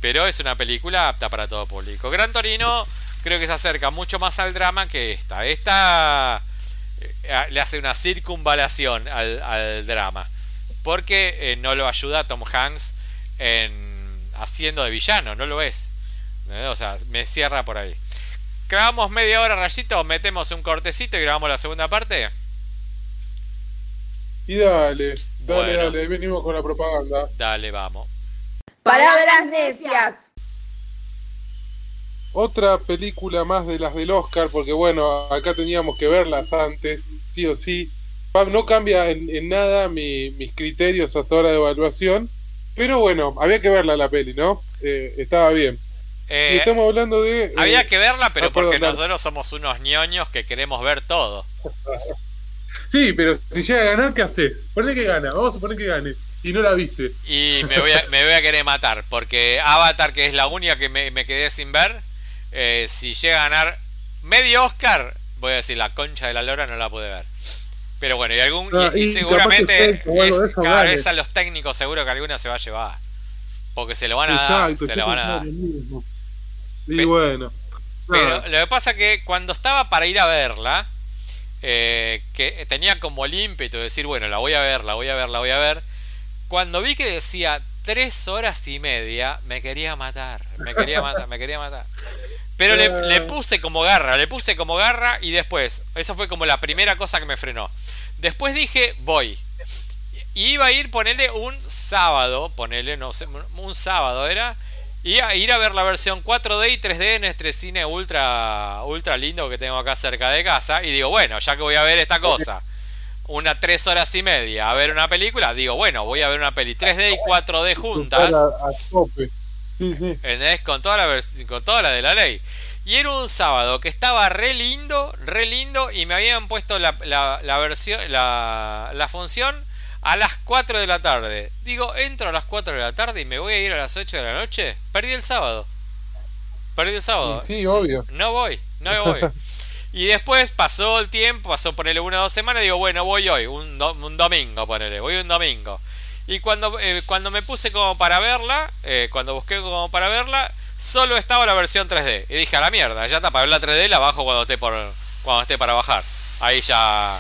pero es una película apta para todo público. Gran Torino creo que se acerca mucho más al drama que esta. Esta le hace una circunvalación al, drama. Porque eh, no lo ayuda Tom Hanks en haciendo de villano, no lo es. O sea, me cierra por ahí. Grabamos media hora, rayito, metemos un cortecito y grabamos la segunda parte. Y dale, dale, dale, venimos con la propaganda. Dale, vamos. Palabras necias. Otra película más de las del Oscar, porque bueno, acá teníamos que verlas antes, sí o sí. No cambia en, nada mis criterios hasta ahora de evaluación, pero bueno, había que verla la peli, ¿no? Eh, estaba bien. Eh, estamos hablando de. había eh, que verla, pero ah, porque nosotros somos unos ñoños que queremos ver todo. sí, pero si llega a ganar, ¿qué haces? Ponle que gana, vamos a suponer que gane. Y no la viste. Y me voy a, me voy a querer matar, porque Avatar, que es la única que me, quedé sin ver, eh, si llega a ganar medio Oscar, voy a decir la concha de la lora no la pude ver. Pero bueno, y algún y, seguramente es, cada vez a los técnicos seguro que alguna se va a llevar. Porque se lo van a dar, se lo van a dar. Y bueno. Pero lo que pasa que cuando estaba para ir a verla, eh, que tenía como el ímpetu de decir, bueno, la voy a ver, la voy a ver, la voy a ver. Cuando vi que decía tres horas y media, me quería matar, me quería matar, me quería matar. Pero le, le, puse como garra, le puse como garra y después, eso fue como la primera cosa que me frenó. Después dije, voy. Y iba a ir, ponerle un sábado, ponerle, no sé, un sábado era, y a ir a ver la versión 4D y 3D en este cine ultra, ultra lindo que tengo acá cerca de casa. Y digo, bueno, ya que voy a ver esta cosa, una 3 horas y media a ver una película, digo, bueno, voy a ver una peli 3D y 4D juntas. Con toda, la con toda la de la ley. Y era un sábado que estaba re lindo, re lindo, y me habían puesto la, la, versión, la, la función a las 4 de la tarde. Digo, entro a las 4 de la tarde y me voy a ir a las 8 de la noche. Perdí el sábado. Perdí el sábado. Sí, obvio. No voy, no voy. y después pasó el tiempo, pasó ponerle una o dos semanas. Digo, bueno, voy hoy, un, un domingo, ponele, voy un domingo. Y cuando, eh, cuando me puse como para verla, eh, cuando busqué como para verla, solo estaba la versión 3D. Y dije, a la mierda, ya está, para ver la 3D la bajo cuando esté, por, cuando esté para bajar. Ahí ya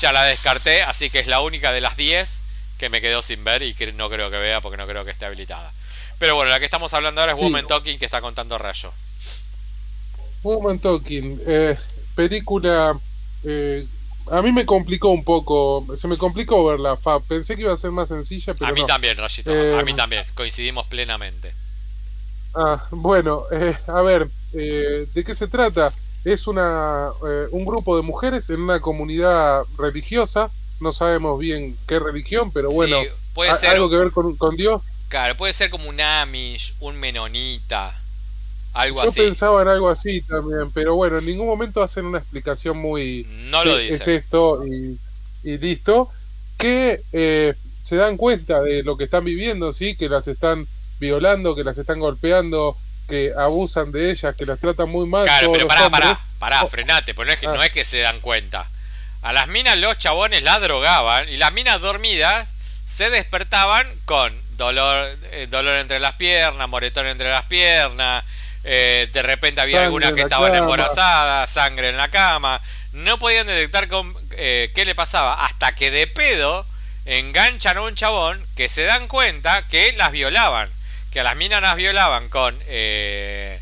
ya la descarté, así que es la única de las 10 que me quedó sin ver y que no creo que vea porque no creo que esté habilitada. Pero bueno, la que estamos hablando ahora es Woman Talking que está contando Rayo. Woman Talking, eh, película. Eh, a mí me complicó un poco, se me complicó verla, Fab. Pensé que iba a ser más sencilla, pero. A mí también, Rayito, a mí eh, también, coincidimos plenamente. Ah, bueno, a ver, ¿de qué se trata? es una, eh, un grupo de mujeres en una comunidad religiosa, no sabemos bien qué religión, pero bueno, puede ser algo que ver con, Dios. Claro, puede ser como un Amish, un Menonita, algo Yo así. Pensaba en algo así también, pero bueno, en ningún momento hacen una explicación muy... No lo dicen. Es esto y, listo, que eh, se dan cuenta de lo que están viviendo, ¿sí? Que las están violando, que las están golpeando, que abusan de ellas, que las tratan muy mal. Claro, pero pará, pará, pará, oh. frenate, pero no es, que, no ah. es que se dan cuenta. A las minas los chabones las drogaban y las minas dormidas se despertaban con dolor, eh, dolor entre las piernas, moretón entre las piernas, eh, de repente había algunas que estaban embarazadas, sangre en la cama. No podían detectar con, eh, qué le pasaba hasta que de pedo enganchan a un chabón que se dan cuenta que las violaban que a las minas las violaban con eh,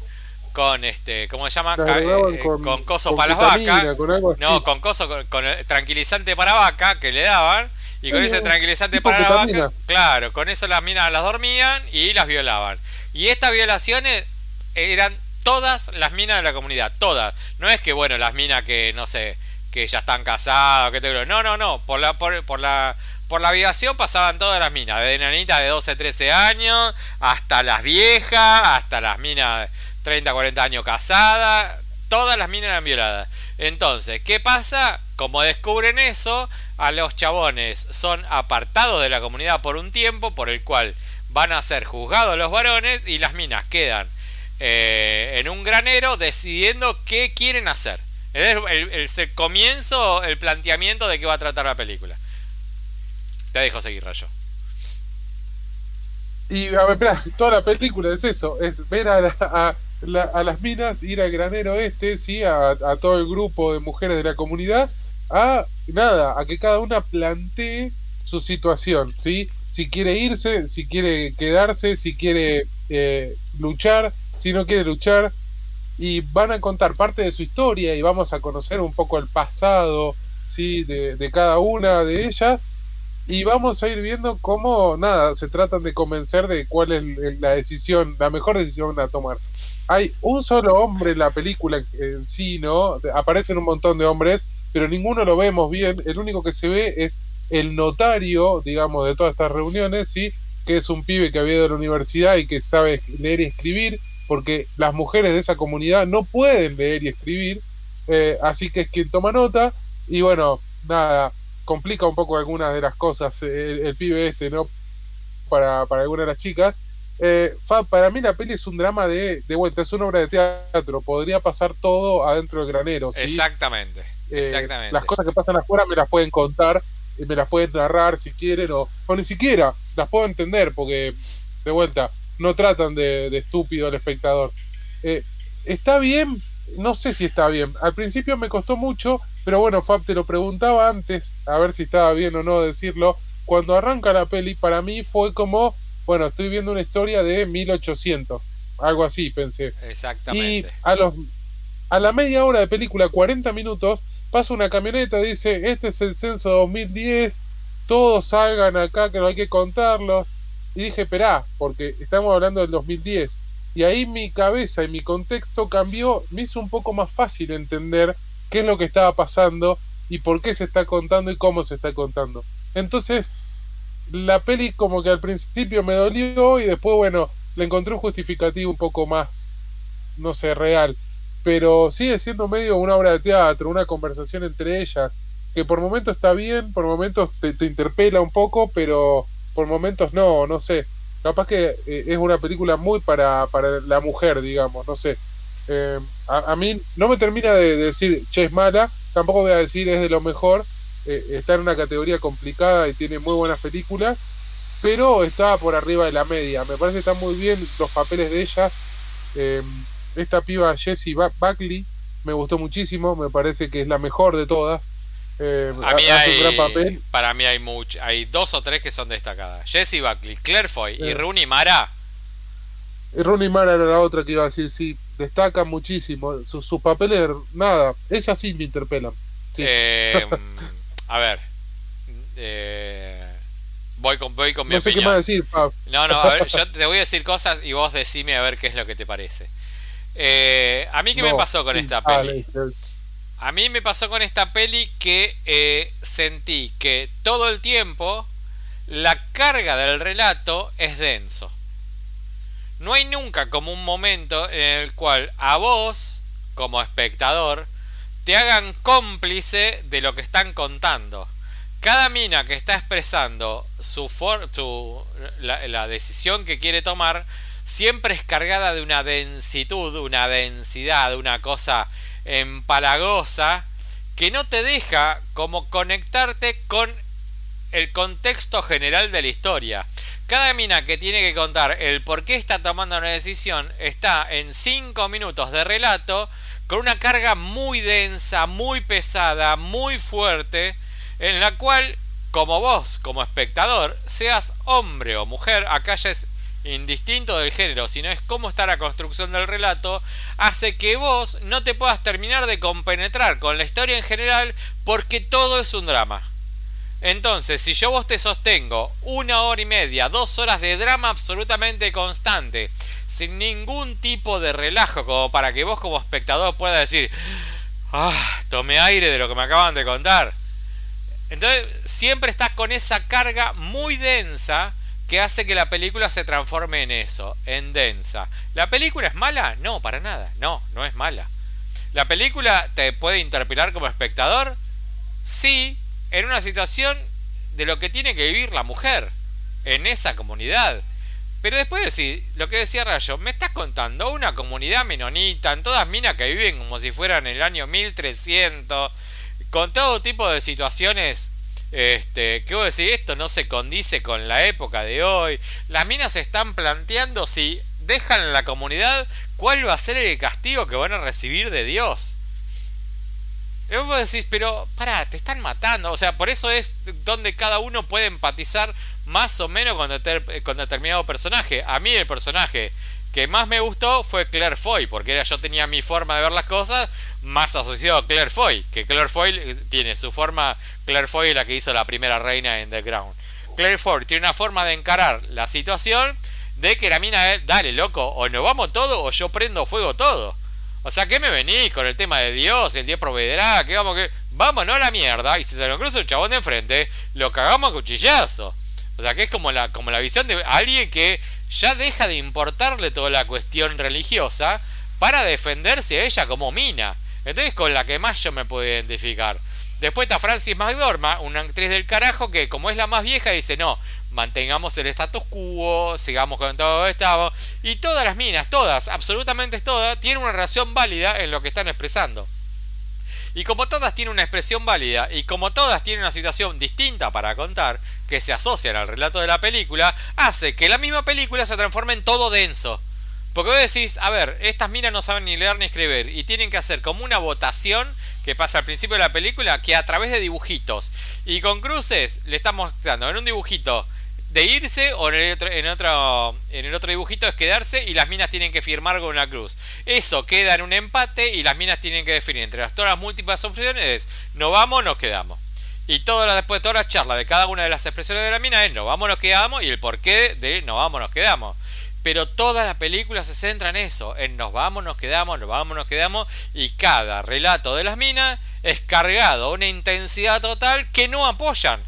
con este cómo se llama eh, con, coso para las vacas. no con coso con, tranquilizante para vaca que le daban y con ese tranquilizante para la vaca claro con eso las minas las dormían y las violaban. Y estas violaciones eran todas las minas de la comunidad todas no es que bueno las minas que no sé que ya están casadas que te no no no por la por, por la por la aviación pasaban todas las minas, desde nanitas de 12, 13 años, hasta las viejas, hasta las minas de 30, 40 años casadas, todas las minas eran violadas. Entonces, ¿qué pasa? Como descubren eso, a los chabones son apartados de la comunidad por un tiempo, por el cual van a ser juzgados los varones y las minas quedan eh, en un granero decidiendo qué quieren hacer. Es el, comienzo, el planteamiento de qué va a tratar la película. Te dejo seguir, Rayo. Y a ver, espera, toda la película es eso, es ver a, las minas, ir al granero este, sí, a, a, todo el grupo de mujeres de la comunidad, a nada, a que cada una plantee su situación, sí, si quiere irse, si quiere quedarse, si quiere eh, luchar, si no quiere luchar, y van a contar parte de su historia y vamos a conocer un poco el pasado ¿sí? de, cada una de ellas y vamos a ir viendo cómo, nada, se tratan de convencer de cuál es la decisión, la mejor decisión a tomar. Hay un solo hombre en la película en sí, ¿no? Aparecen un montón de hombres, pero ninguno lo vemos bien, el único que se ve es el notario, digamos, de todas estas reuniones, ¿sí? Que es un pibe que había ido a la universidad y que sabe leer y escribir, porque las mujeres de esa comunidad no pueden leer y escribir, eh, así que es quien toma nota, y bueno, nada, complica un poco algunas de las cosas el, pibe este, ¿no? Para, para algunas de las chicas. Eh, para mí la peli es un drama de, de vuelta, es una obra de teatro, podría pasar todo adentro del granero. Exactamente, eh, exactamente. Las cosas que pasan afuera me las pueden contar, y me las pueden narrar si quieren, o, o ni siquiera las puedo entender, porque de vuelta, no tratan de, estúpido al espectador. Eh, está bien, no sé si está bien. Al principio me costó mucho, pero bueno, Fab te lo preguntaba antes, a ver si estaba bien o no decirlo. Cuando arranca la peli, para mí fue como, bueno, estoy viendo una historia de 1800, algo así pensé. Exactamente. Y a, los, a la media hora de película, 40 minutos, pasa una camioneta, dice, este es el censo 2010, todos salgan acá que no hay que contarlos y dije, esperá, porque estamos hablando del 2010. Y ahí mi cabeza y mi contexto cambió, me hizo un poco más fácil entender qué es lo que estaba pasando y por qué se está contando y cómo se está contando. Entonces, la peli como que al principio me dolió y después, bueno, le encontré un justificativo un poco más, no sé, real. Pero sigue siendo medio una obra de teatro, una conversación entre ellas, que por momentos está bien, por momentos te, te interpela un poco, pero por momentos no, no sé. Capaz que eh, es una película muy para, para la mujer, digamos, no sé. Eh, a, mí no me termina de, decir, che, es mala, tampoco voy a decir es de lo mejor. Eh, está en una categoría complicada y tiene muy buenas películas, pero está por arriba de la media. Me parece que están muy bien los papeles de ellas. esta piba Jessie Buckley me gustó muchísimo, me parece que es la mejor de todas. Eh, a mí hay, Para mí hay mucho, hay dos o tres que son destacadas. Jessie Buckley, Claire Foy y Rooney Mara. Y Rooney Mara era la otra que iba a decir, sí, destacan muchísimo. Sus, papeles, nada, esas sí me interpelan. Eh, a ver. Eh, voy con, voy con mi no sé opinión. qué más decir, No, no, a ver, yo te voy a decir cosas y vos decime a ver qué es lo que te parece. a mí qué me pasó con esta ah, peli. A mí me pasó con esta peli que eh, sentí que todo el tiempo la carga del relato es denso. No hay nunca como un momento en el cual a vos, como espectador, te hagan cómplice de lo que están contando. Cada mina que está expresando su, su la, la decisión que quiere tomar siempre es cargada de una densitud, una densidad, una cosa empalagosa que no te deja como conectarte con el contexto general de la historia. Cada mina que tiene que contar el por qué está tomando una decisión está en 5 minutos de relato con una carga muy densa, muy pesada, muy fuerte, en la cual, como vos, como espectador, seas hombre o mujer, acá ya es indistinto del género, sino es cómo está la construcción del relato, hace que vos no te puedas terminar de compenetrar con la historia en general porque todo es un drama. Entonces, si yo vos te sostengo una hora y media, dos horas de drama absolutamente constante, sin ningún tipo de relajo, como para que vos como espectador puedas decir, ah, tomé aire de lo que me acaban de contar. Entonces siempre estás con esa carga muy densa que hace que la película se transforme en eso, en densa. ¿La película es mala? No, para nada. No, no es mala. ¿La película te puede interpelar como espectador? Sí, en una situación de lo que tiene que vivir la mujer en esa comunidad. Pero después de decir, lo que decía Rayo, me estás contando una comunidad menonita, en todas minas que viven como si fueran el año 1300, con todo tipo de situaciones este, ¿qué voy a decir? Esto no se condice con la época de hoy. Las minas están planteando si dejan la comunidad, cuál va a ser el castigo que van a recibir de Dios. Y vos decís, pero pará, te están matando. O sea, por eso es donde cada uno puede empatizar más o menos con, con determinado personaje. A mí el personaje que más me gustó fue Claire Foy, porque era, yo tenía mi forma de ver las cosas más asociado a Claire Foy, que Claire Foy eh, tiene su forma, Claire Foy la que hizo la primera reina en The Ground. Claire Foy tiene una forma de encarar la situación de que la mina es, dale loco, o nos vamos todo o yo prendo fuego todo. O sea, ¿qué me venís con el tema de Dios? El Dios proveerá, que vamos que... Vámonos a la mierda. Y si se lo cruza el chabón de enfrente, lo cagamos a cuchillazo. O sea, que es como la, como la visión de alguien que ya deja de importarle toda la cuestión religiosa para defenderse a ella como mina. Entonces con la que más yo me puedo identificar. Después está Francis McDormand, una actriz del carajo que como es la más vieja dice no, mantengamos el status quo, sigamos con todo esto. Y todas las minas, todas, absolutamente todas, tienen una relación válida en lo que están expresando. Y como todas tienen una expresión válida y como todas tienen una situación distinta para contar, que se asocian al relato de la película, hace que la misma película se transforme en todo denso. Porque vos decís, a ver, estas minas no saben ni leer ni escribir y tienen que hacer como una votación que pasa al principio de la película que a través de dibujitos y con cruces le estamos mostrando en un dibujito de irse o en el, otro, en, otro, en el otro dibujito es quedarse y las minas tienen que firmar con una cruz. Eso queda en un empate y las minas tienen que definir entre las, todas las múltiples opciones no vamos, nos quedamos. Y toda la, después toda la charla de cada una de las expresiones de la mina es no vamos, nos quedamos y el porqué de no vamos, nos quedamos. Pero toda la película se centra en eso, en nos vamos, nos quedamos, nos vamos, nos quedamos y cada relato de las minas es cargado a una intensidad total que no apoyan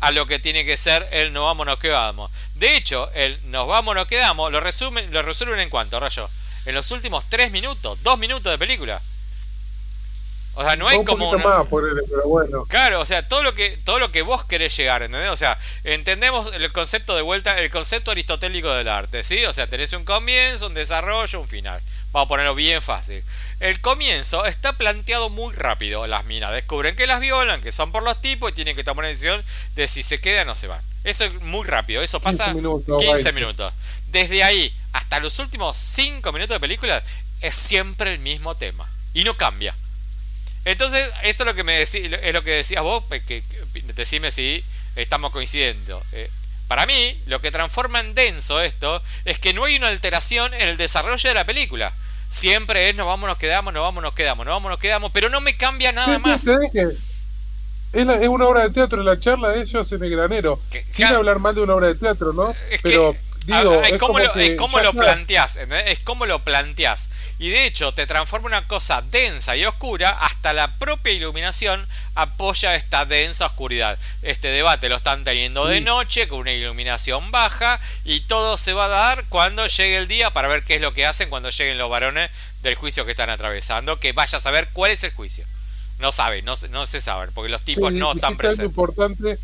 a lo que tiene que ser el nos vamos, nos quedamos. De hecho, el nos vamos, nos quedamos lo, resumen, lo resuelven en cuanto, Rayo. En los últimos tres minutos, dos minutos de película. O sea, no hay como. bueno. Claro, o sea, todo lo que todo lo que vos querés llegar, ¿entendés? O sea, entendemos el concepto de vuelta, el concepto aristotélico del arte, ¿sí? O sea, tenés un comienzo, un desarrollo, un final. Vamos a ponerlo bien fácil. El comienzo está planteado muy rápido. Las minas descubren que las violan, que son por los tipos y tienen que tomar una decisión de si se quedan o se van. Eso es muy rápido, eso pasa 15 minutos. 15 minutos. Desde ahí hasta los últimos 5 minutos de película es siempre el mismo tema. Y no cambia. Entonces, esto es lo que me es lo que decías vos, pues, que, decime si estamos coincidiendo. Eh, para mí, lo que transforma en denso esto es que no hay una alteración en el desarrollo de la película. Siempre es nos vamos, nos quedamos, nos vamos, nos quedamos, nos vamos, nos quedamos, pero no me cambia nada más. Es, una obra de teatro, la charla de ellos en el granero. Sin hablar mal de una obra de teatro, ¿no? pero es como lo, es como lo planteás, es como lo planteás. Y de hecho te transforma una cosa densa y oscura, hasta la propia iluminación apoya esta densa oscuridad. Este debate lo están teniendo de noche, con una iluminación baja, y todo se va a dar cuando llegue el día para ver qué es lo que hacen cuando lleguen los varones del juicio que están atravesando, que vaya a saber cuál es el juicio. No saben, no, no se saben, porque los tipos no están presentes. importante,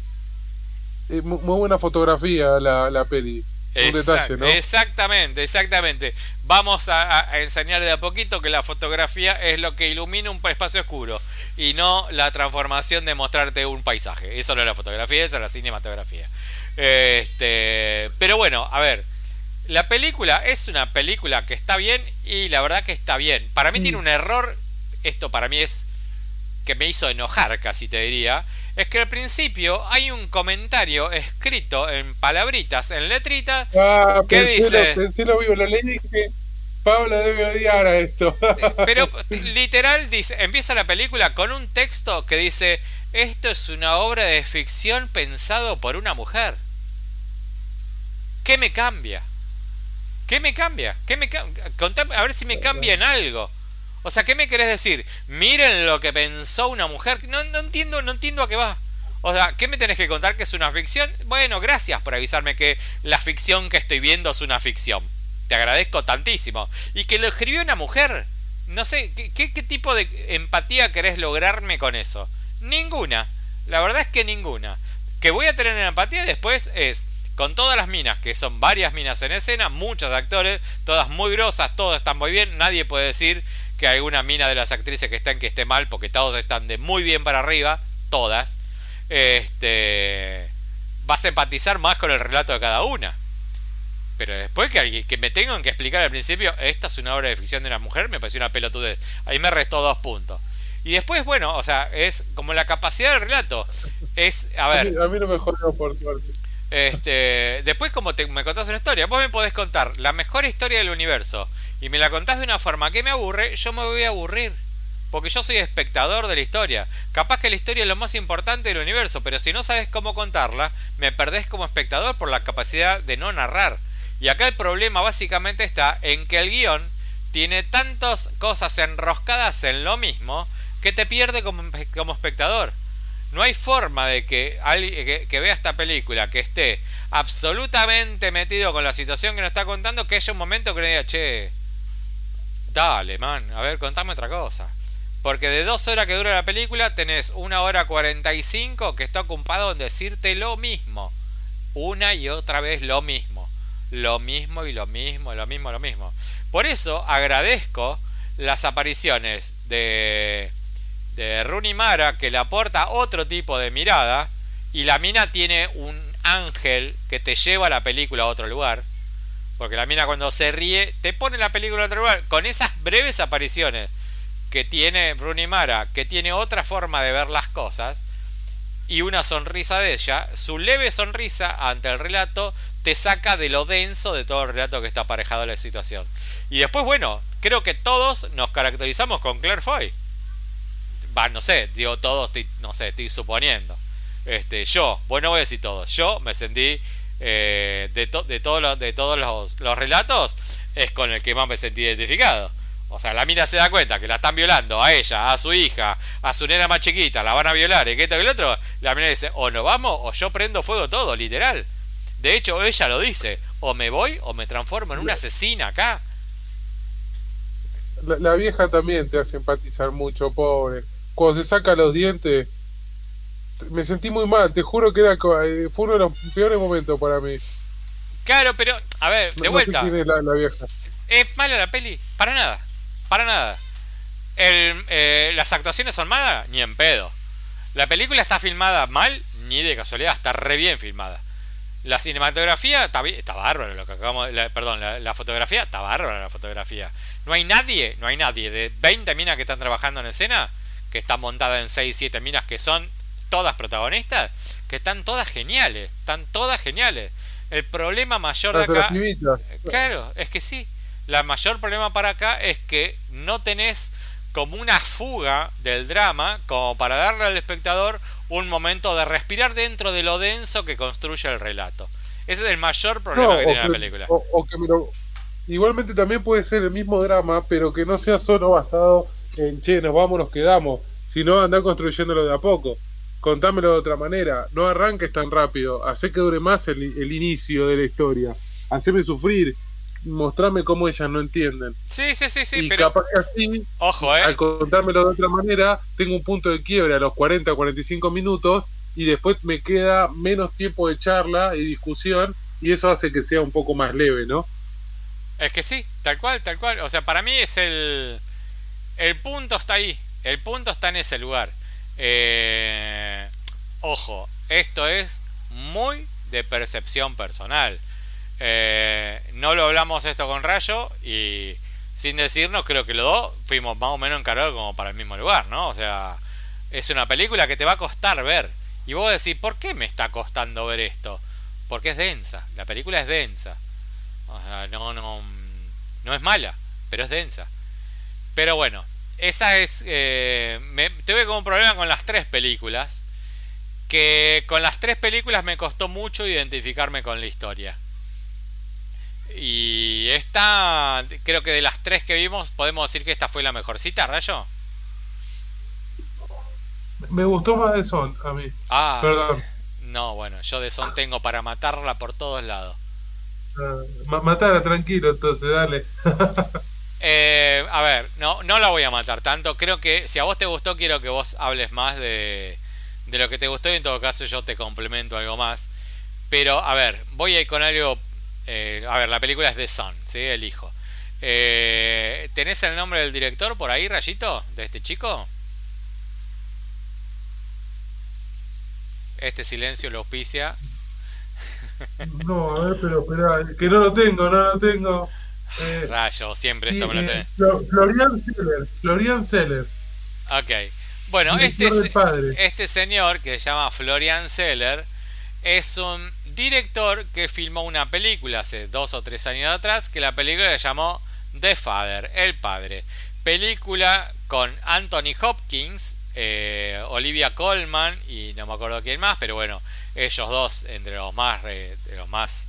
eh, muy buena fotografía la, la peli. Exactamente, exactamente. Vamos a, enseñar de a poquito que la fotografía es lo que ilumina un espacio oscuro y no la transformación de mostrarte un paisaje. Eso no es la fotografía, eso es la cinematografía. Este, pero bueno, a ver, la película es una película que está bien y la verdad que está bien. Para mí tiene un error, esto para mí es que me hizo enojar casi te diría, es que al principio hay un comentario escrito en palabritas, en letritas, ah, que dice... Lo, vivo, lo leí y dije, Pablo debe odiar a esto. Pero literal dice, empieza la película con un texto que dice, esto es una obra de ficción pensado por una mujer. ¿Qué me cambia? ¿Qué me cambia? ¿Qué me a ver si me cambia en algo. O sea, ¿qué me querés decir? Miren lo que pensó una mujer. No, entiendo, no entiendo a qué va. O sea, ¿qué me tenés que contar que es una ficción? Bueno, gracias por avisarme que la ficción que estoy viendo es una ficción. Te agradezco tantísimo. Y que lo escribió una mujer. No sé, ¿qué, qué, tipo de empatía querés lograrme con eso? Ninguna. La verdad es que ninguna. Que voy a tener empatía después es con todas las minas, que son varias minas en escena, muchos actores, todas muy grosas, todas están muy bien, nadie puede decir que alguna mina de las actrices que están que esté mal, porque todos están de muy bien para arriba, todas. Este vas a empatizar más con el relato de cada una. Pero después que, que me tengan que explicar al principio, esta es una obra de ficción de una mujer, me pareció una pelotudez. Ahí me restó dos puntos. Y después, bueno, o sea, es como la capacidad del relato. Es, a ver. A mí, no me jodió por. Este, después, como te, me contás una historia, vos me podés contar la mejor historia del universo y me la contás de una forma que me aburre, yo me voy a aburrir. Porque yo soy espectador de la historia. Capaz que la historia es lo más importante del universo, pero si no sabes cómo contarla, me perdés como espectador por la capacidad de no narrar. Y acá el problema básicamente está en que el guion tiene tantas cosas enroscadas en lo mismo que te pierde como, como espectador. No hay forma de que alguien que, vea esta película, que esté absolutamente metido con la situación que nos está contando, que haya un momento que le diga, che, dale, man, a ver, contame otra cosa. Porque de dos horas que dura la película, tenés una hora cuarenta y cinco que está ocupado en decirte lo mismo. Una y otra vez lo mismo. Lo mismo y lo mismo, lo mismo, lo mismo. Por eso agradezco las apariciones de de Rooney Mara que le aporta otro tipo de mirada y la mina tiene un ángel que te lleva la película a otro lugar. Porque la mina cuando se ríe te pone la película a otro lugar. Con esas breves apariciones que tiene Rooney Mara, que tiene otra forma de ver las cosas, y una sonrisa de ella, su leve sonrisa ante el relato te saca de lo denso de todo el relato que está aparejado a la situación. Y después, bueno, creo que todos nos caracterizamos con Claire Foy va, no sé, digo todo, estoy, no sé, estoy suponiendo. Este, yo, bueno, voy a decir todo. Yo me sentí eh, de, de, todos los, de todos los, los, relatos, es con el que más me sentí identificado. O sea, la mina se da cuenta que la están violando a ella, a su hija, a su nena más chiquita, la van a violar y que esto y el otro. La mina dice, o nos vamos o yo prendo fuego todo, literal. De hecho, ella lo dice, o me voy o me transformo en una asesina acá. La, la vieja también te hace empatizar mucho, pobre cuando se saca los dientes, me sentí muy mal, te juro que era eh, fue uno de los peores momentos para mí. Claro, pero, a ver, de vuelta. ¿Es mala la peli? Para nada, para nada. El, eh, ¿Las actuaciones son malas? Ni en pedo. ¿La película está filmada mal? Ni de casualidad, está re bien filmada. La cinematografía está, está bárbara, lo que acabamos, perdón, la, la, fotografía está bárbara la fotografía. No hay nadie, no hay nadie de 20 minas que están trabajando en escena que está montada en 6, 7 minas que son todas protagonistas, que están todas geniales, están todas geniales. El problema mayor de acá... Claro, es que sí. La mayor problema para acá es que no tenés como una fuga del drama como para darle al espectador un momento de respirar dentro de lo denso que construye el relato. Ese es el mayor problema que tiene la película. igualmente también puede ser el mismo drama, pero que no sea solo basado en che, nos vamos, nos quedamos. Si no, anda construyéndolo de a poco. Contámelo de otra manera. No arranques tan rápido. Hacé que dure más el, inicio de la historia. Haceme sufrir. Mostrame cómo ellas no entienden. Sí, sí, sí, sí. Y pero... capaz que así, Ojo, eh. al contármelo de otra manera, tengo un punto de quiebre a los 40, 45 minutos y después me queda menos tiempo de charla y discusión y eso hace que sea un poco más leve, ¿no? Es que sí, tal cual, tal cual. O sea, para mí es el el punto está ahí. El punto está en ese lugar. Eh, ojo, esto es muy de percepción personal. Eh, no lo hablamos esto con Rayo y sin decirnos, creo que los dos fuimos más o menos encarados como para el mismo lugar, ¿no? O sea, es una película que te va a costar ver. Y vos decís, ¿por qué me está costando ver esto? Porque es densa. La película es densa. O sea, no, no, no es mala, pero es densa. Pero bueno, esa es... Eh, me, tuve como un problema con las tres películas. Que con las tres películas me costó mucho identificarme con la historia. Y esta, creo que de las tres que vimos, podemos decir que esta fue la mejor cita, Rayo. me gustó más de Son a mí. Ah, Perdón. no, bueno, yo de Son tengo para matarla por todos lados. Ah, matala tranquilo, entonces, dale. Eh, a ver, no, no la voy a matar tanto. Creo que si a vos te gustó, quiero que vos hables más de, de lo que te gustó y en todo caso yo te complemento algo más. Pero, a ver, voy a ir con algo... Eh, a ver, la película es The Son, ¿sí? El hijo. Eh, ¿Tenés el nombre del director por ahí, Rayito? ¿De este chico? Este silencio lo auspicia. No, a ver, pero espera, que no lo tengo, no lo tengo. Eh, Rayo, siempre esto me lo tenés. Florian Seller. Florian Seller. Ok. Bueno, este, este señor que se llama Florian Seller es un director que filmó una película hace dos o tres años atrás que la película se llamó The Father, El Padre. Película con Anthony Hopkins, eh, Olivia Colman y no me acuerdo quién más, pero bueno, ellos dos entre los más, los más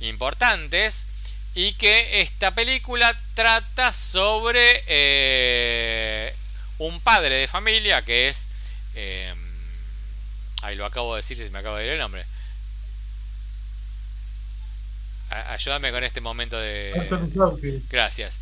importantes. Y que esta película trata sobre eh, un padre de familia que es... Eh, ahí lo acabo de decir, si me acabo de ir el nombre. ayúdame con este momento de. Gracias.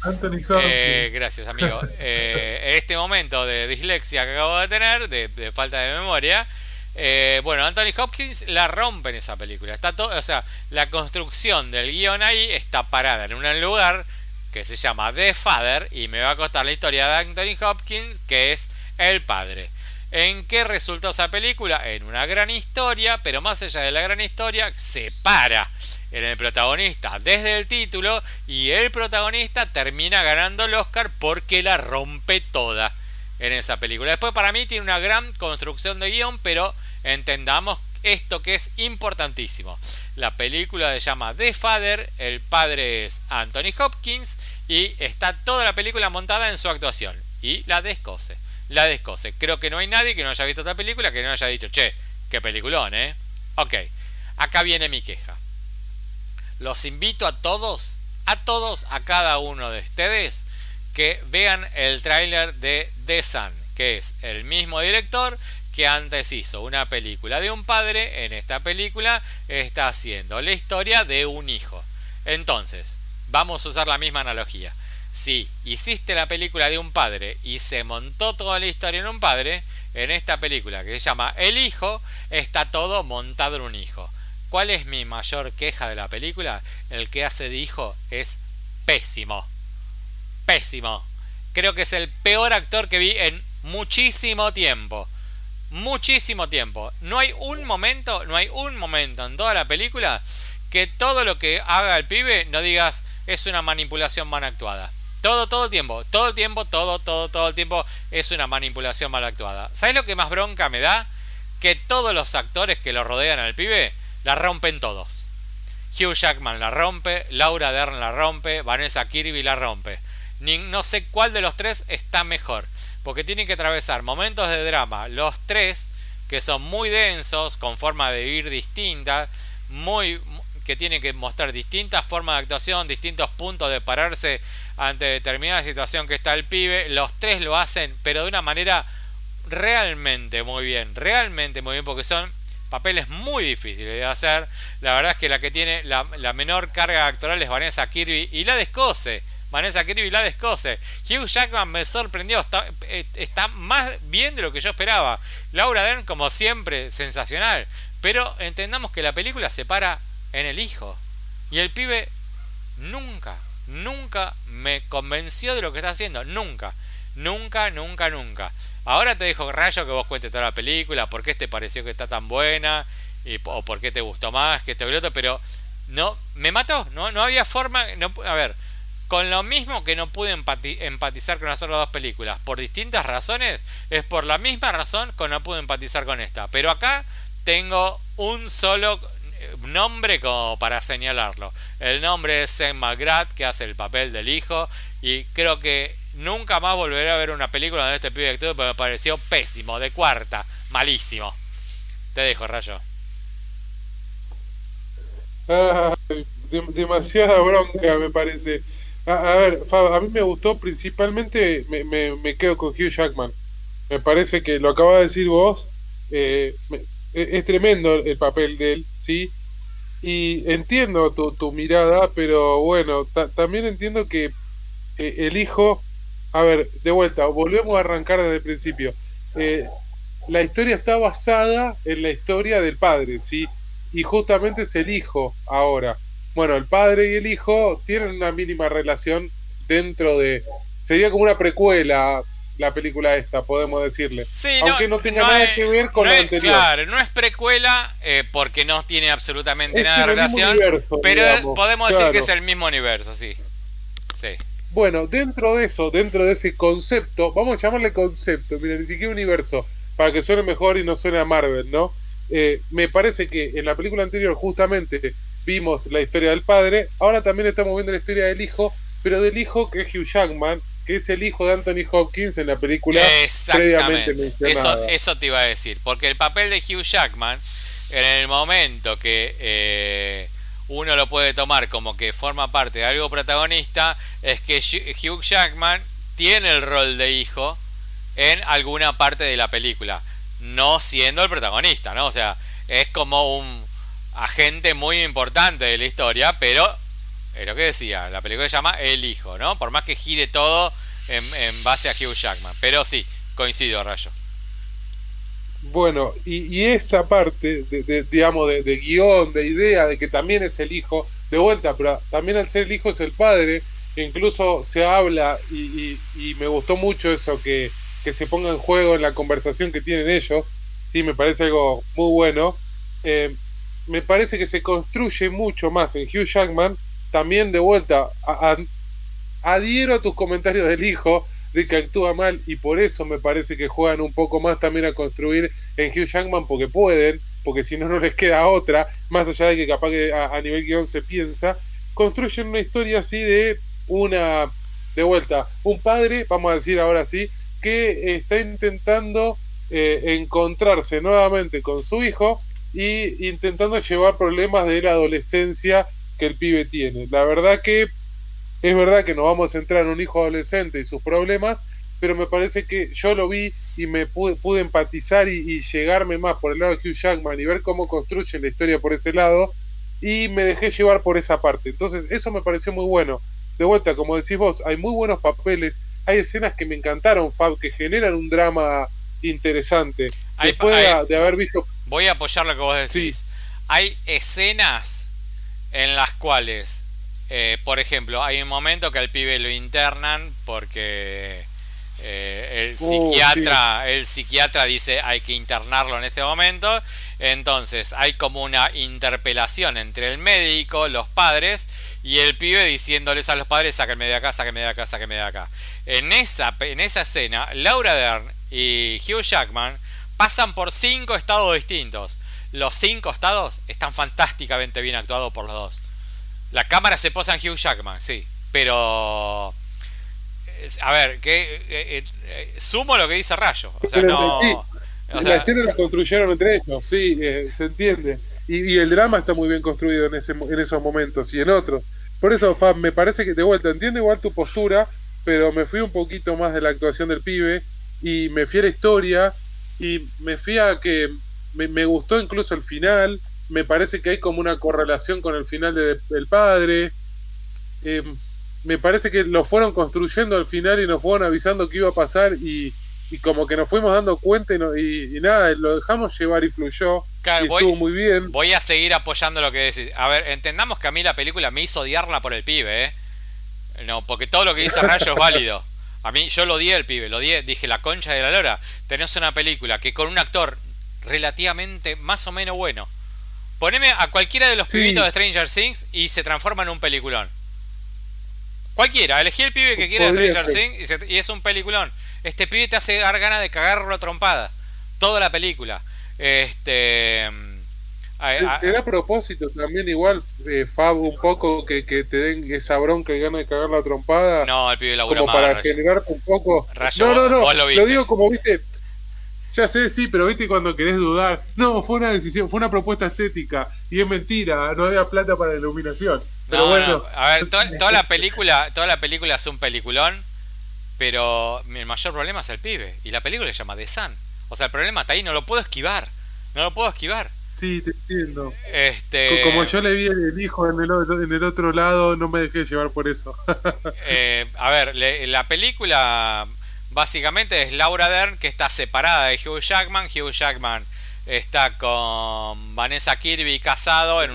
Eh, gracias, amigo. Eh, en este momento de dislexia que acabo de tener, de, falta de memoria. Eh, bueno, Anthony Hopkins la rompe en esa película. Está todo, o sea, la construcción del guion ahí está parada en un lugar que se llama The Father y me va a contar la historia de Anthony Hopkins, que es el padre. ¿En qué resultó esa película? En una gran historia, pero más allá de la gran historia, se para en el protagonista desde el título y el protagonista termina ganando el Oscar porque la rompe toda en esa película. Después para mí tiene una gran construcción de guion, pero entendamos esto que es importantísimo. La película se llama The Father, el padre es Anthony Hopkins y está toda la película montada en su actuación y la descose la descose. Creo que no hay nadie que no haya visto esta película que no haya dicho, che, qué peliculón, ¿eh? Ok, acá viene mi queja. Los invito a todos, a todos, a cada uno de ustedes, que vean el tráiler de The Sun, que es el mismo director que antes hizo una película de un padre, en esta película está haciendo la historia de un hijo. Entonces, vamos a usar la misma analogía si hiciste la película de un padre y se montó toda la historia en un padre, en esta película que se llama El Hijo, está todo montado en un hijo. ¿Cuál es mi mayor queja de la película? El que hace de hijo es pésimo. Pésimo. Creo que es el peor actor que vi en muchísimo tiempo. Muchísimo tiempo. No hay un momento, no hay un momento en toda la película que todo lo que haga el pibe no digas es una manipulación mal actuada. Todo, todo el tiempo, todo el tiempo, todo, todo, todo el tiempo es una manipulación mal actuada. ¿Sabes lo que más bronca me da? Que todos los actores que lo rodean al pibe la rompen todos. Hugh Jackman la rompe, Laura Dern la rompe, Vanessa Kirby la rompe. Ni, no sé cuál de los tres está mejor, porque tienen que atravesar momentos de drama, los tres, que son muy densos, con forma de vivir distinta, muy, que tienen que mostrar distintas formas de actuación, distintos puntos de pararse ante determinada situación que está el pibe. Los tres lo hacen, pero de una manera realmente muy bien, realmente muy bien, porque son papeles muy difíciles de hacer. La verdad es que la que tiene la, menor carga actoral es Vanessa Kirby y la descose. Vanessa Kirby la descose. Hugh Jackman me sorprendió, está, eh, está más bien de lo que yo esperaba. Laura Dern, como siempre, sensacional. Pero entendamos que la película se para en el hijo. Y el pibe nunca, nunca me convenció de lo que está haciendo. Nunca. Nunca, nunca, nunca. Ahora te dejo rayo que vos cuentes toda la película, por qué te pareció que está tan buena, y, o por qué te gustó más que este otro, pero no, me mató, no, no había forma, no, a ver, con lo mismo que no pude empatizar con las otras dos películas, por distintas razones, es por la misma razón que no pude empatizar con esta. Pero acá tengo un solo nombre como para señalarlo. El nombre es Sam McGrath, que hace el papel del hijo, y creo que nunca más volveré a ver una película de este pibe actor porque me pareció pésimo, de cuarta, malísimo. Te dejo, Rayo. demasiada bronca, me parece. A, ver, a mí me gustó principalmente, me, me, quedo con Hugh Jackman. me parece que lo acaba de decir vos, eh, e, es tremendo el papel de él, sí, y entiendo tu, tu mirada, pero bueno, también entiendo que eh, el hijo, a ver, de vuelta, volvemos a arrancar desde el principio. Eh, la historia está basada en la historia del padre, ¿sí? Y justamente es el hijo ahora. Bueno, el padre y el hijo tienen una mínima relación dentro de... Sería como una precuela la película esta, podemos decirle. Sí, Aunque no, tenga nada que ver con lo anterior. Claro, no es precuela eh, porque no tiene absolutamente nada de relación, pero podemos decir que es el mismo universo, sí. Sí. Bueno, dentro de eso, dentro de ese concepto, vamos a llamarle concepto, mira, ni siquiera universo, para que suene mejor y no suene a Marvel, ¿no? Eh, me parece que en la película anterior justamente vimos la historia del padre, ahora también estamos viendo la historia del hijo, pero del hijo que es Hugh Jackman, que es el hijo de Anthony Hopkins en la película previamente mencionada. Eso, eso te iba a decir, porque el papel de Hugh Jackman, en el momento que eh, uno lo puede tomar como que forma parte de algo protagonista, es que Hugh Jackman tiene el rol de hijo en alguna parte de la película, no siendo el protagonista, ¿no? O sea, es como un agente muy importante de la historia, pero lo que decía, la película se llama El Hijo, ¿no? Por más que gire todo en, base a Hugh Jackman. Pero sí, coincido, Rayo. Bueno, y, esa parte, de, digamos, de, guion, de idea, de que también es el hijo, de vuelta, pero también al ser el hijo es el padre, incluso se habla, y, me gustó mucho eso, que, que, se ponga en juego en la conversación que tienen ellos, sí, me parece algo muy bueno. Eh, me parece que se construye mucho más en Hugh Jackman también de vuelta, adhiero a tus comentarios del hijo de que actúa mal y por eso me parece que juegan un poco más también a construir en Hugh Jackman porque pueden, porque si no no les queda otra, más allá de que capaz que a, nivel guion se piensa, construyen una historia así de una, de vuelta, un padre, vamos a decir ahora sí, que está intentando eh, encontrarse nuevamente con su hijo y intentando llevar problemas de la adolescencia que el pibe tiene. La verdad que es verdad que nos vamos a centrar en un hijo adolescente y sus problemas, pero me parece que yo lo vi y me pude, pude empatizar y, llegarme más por el lado de Hugh Jackman y ver cómo construye la historia por ese lado y me dejé llevar por esa parte. Entonces eso me pareció muy bueno. De vuelta, como decís vos, hay muy buenos papeles, hay escenas que me encantaron, Fab, que generan un drama interesante. Después de, haber visto... Voy a apoyar lo que vos decís. Hay escenas en las cuales, eh, por ejemplo, hay un momento que al pibe lo internan porque eh, el uh, psiquiatra, el psiquiatra dice hay que internarlo en este momento. Entonces hay como una interpelación entre el médico, los padres y el pibe diciéndoles a los padres sáquenme de acá, sáquenme de acá, sáquenme de acá. En esa, en esa escena, Laura Dern y Hugh Jackman pasan por cinco estados distintos los cinco estados están fantásticamente bien actuados por los dos. La cámara se posa en Hugh Jackman, sí, pero a ver, que eh, eh, eh, sumo lo que dice Rayo, o sea, no la escena la construyeron entre ellos, sí, se entiende. Y, el drama está muy bien construido en, ese, en esos momentos y en otros. Por eso, Fab, me parece que de vuelta entiendo igual tu postura, pero me fui un poquito más de la actuación del pibe y me fui a la historia y me fui a que me, gustó incluso el final, me parece que hay como una correlación con el final de, del padre. Em, me parece que lo fueron construyendo al final y nos fueron avisando que iba a pasar y, como que nos fuimos dando cuenta y, nada, lo dejamos llevar y fluyó. y estuvo muy bien. Voy a seguir apoyando lo que decís. A ver, entendamos que a mí la película me hizo odiarla por el pibe, ¿eh? No, porque todo lo que dice Rayo es válido. A mí yo lo odié el pibe, lo odié, dije la concha de la lora. Tenés una película que con un actor relativamente más o menos bueno. Poneme a cualquiera de los pibitos de Stranger Things y se transforma en un peliculón. Cualquiera, elegí el pibe que quiera de Stranger Things y, es un peliculón. Este pibe te hace dar ganas de cagarlo a trompada. Toda la película. Este. Te da propósito también igual, eh, Fab, un poco que, te den esa bronca y ganas de cagar la trompada. No, el pibe Como para generar un poco... no, no, no, lo, lo, digo como, viste, ya sé, sí, pero viste cuando querés dudar. No, fue una decisión, fue una propuesta estética. Y es mentira, no había plata para la iluminación. Pero bueno. A ver, toda, la película, toda la película es un peliculón. Pero el mayor problema es el pibe. Y la película se llama The Sun. O sea, el problema está ahí, no lo puedo esquivar. No lo puedo esquivar. Sí, te entiendo. Este... Como yo le vi el hijo en el, en el otro lado, no me dejé llevar por eso. Eh, a ver, la película básicamente es Laura Dern que está separada de Hugh Jackman. Hugh Jackman está con Vanessa Kirby casado en,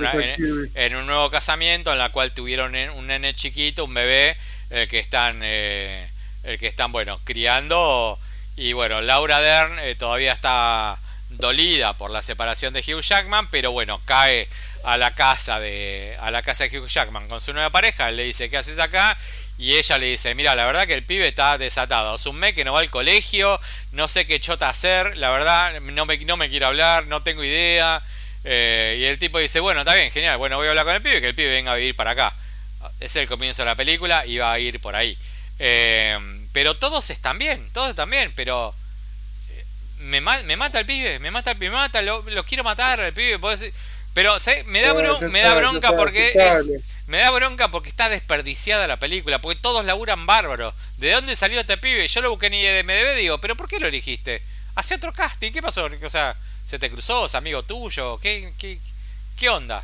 en, un nuevo casamiento en la cual tuvieron un nene chiquito, un bebé, el que están, eh, el que están bueno, criando. Y bueno, Laura Dern eh, todavía está dolida por la separación de Hugh Jackman, pero bueno, cae a la casa de a la casa de Hugh Jackman con su nueva pareja, le dice, "¿Qué haces acá?" Y ella le dice, mira, la verdad que el pibe está desatado. Es un mes que no va al colegio, no sé qué chota hacer, la verdad, no me, no me quiero hablar, no tengo idea. Eh, y el tipo dice, bueno, está bien, genial, bueno, voy a hablar con el pibe, que el pibe venga a vivir para acá. Es el comienzo de la película y va a ir por ahí. Eh, pero todos están bien, todos están bien, pero me, me mata el pibe, me mata el pibe, me mata, lo, quiero matar al pibe, pero me da, me da bronca porque me da bronca porque está desperdiciada la película, porque todos laburan bárbaro. ¿De dónde salió este pibe? Yo lo busqué en IMDB digo, ¿pero por qué lo elegiste? Hace otro casting, ¿qué pasó? O sea, ¿se te cruzó? ¿Es amigo tuyo? ¿Qué, qué, qué onda?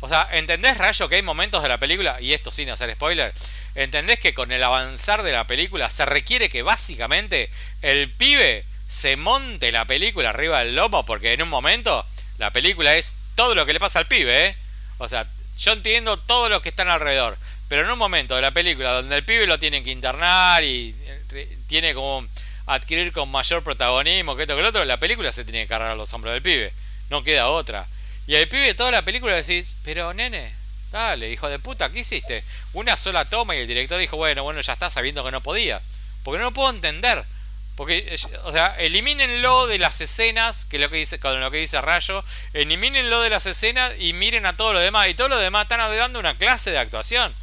O sea, ¿entendés, Rayo, que hay momentos de la película, y esto sin hacer spoiler, ¿entendés que con el avanzar de la película se requiere que básicamente el pibe se monte la película arriba del lomo porque en un momento la película es todo lo que le pasa al pibe, ¿eh? O sea, yo entiendo todo lo que están alrededor, pero en un momento de la película donde el pibe lo tienen que internar y eh, tiene como adquirir con mayor protagonismo que esto que el otro, la película se tiene que cargar a los hombros del pibe, no queda otra. Y el pibe toda la película decís, pero nene, dale, hijo de puta, ¿qué hiciste? Una sola toma y el director dijo, bueno, bueno, ya está sabiendo que no podías. Porque no puedo entender. Porque, o sea, elimínenlo de las escenas, que es lo que dice, con lo que dice Rayo, elimínenlo de las escenas y miren a todo lo demás. Y todo lo demás están dando una clase de actuación.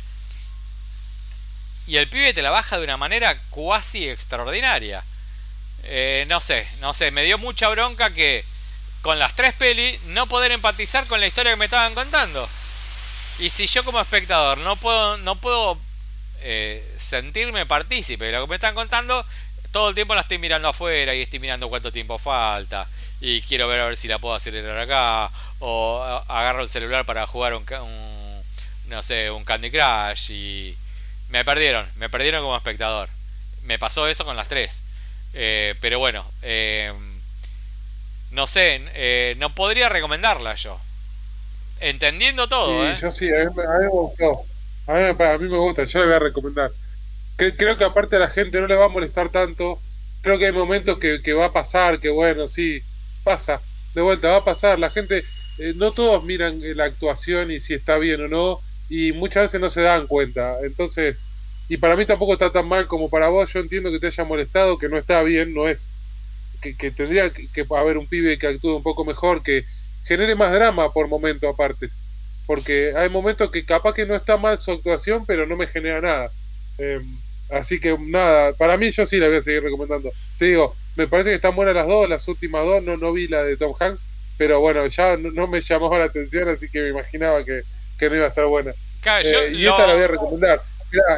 Y el pibe te la baja de una manera cuasi extraordinaria. Eh, no sé, no sé, me dio mucha bronca que con las tres pelis no poder empatizar con la historia que me estaban contando. Y si yo como espectador no puedo, no puedo eh, sentirme partícipe de lo que me están contando, todo el tiempo la estoy mirando afuera y estoy mirando cuánto tiempo falta y quiero ver a ver si la puedo acelerar acá o agarro el celular para jugar un, no sé un Candy Crush y me perdieron me perdieron como espectador. Me pasó eso con las tres. Eh, pero bueno eh, no sé eh, no podría recomendarla yo. Entendiendo todo yo sí a mí, me gustó. A mí, a mí me gusta yo le voy a recomendar creo que aparte a la gente no le va a molestar tanto. Creo que hay momentos que, va a pasar, que bueno, sí, pasa. De vuelta, va a pasar. La gente, eh, no todos miran la actuación y si está bien o no, y muchas veces no se dan cuenta. Entonces, y para mí tampoco está tan mal como para vos. Yo entiendo que te haya molestado, que no está bien, no es. Que, tendría que, que, haber un pibe que actúe un poco mejor, que genere más drama por momentos aparte. Porque hay momentos que capaz que no está mal su actuación, pero no me genera nada. Eh, Así que nada, para mí yo sí la voy a seguir recomendando. Te digo, me parece que están buenas las dos, las últimas dos, no, no vi la de Tom Hanks, pero bueno, ya no, me llamó la atención, así que me imaginaba que, no iba a estar buena. Eh, y esta la voy a recomendar.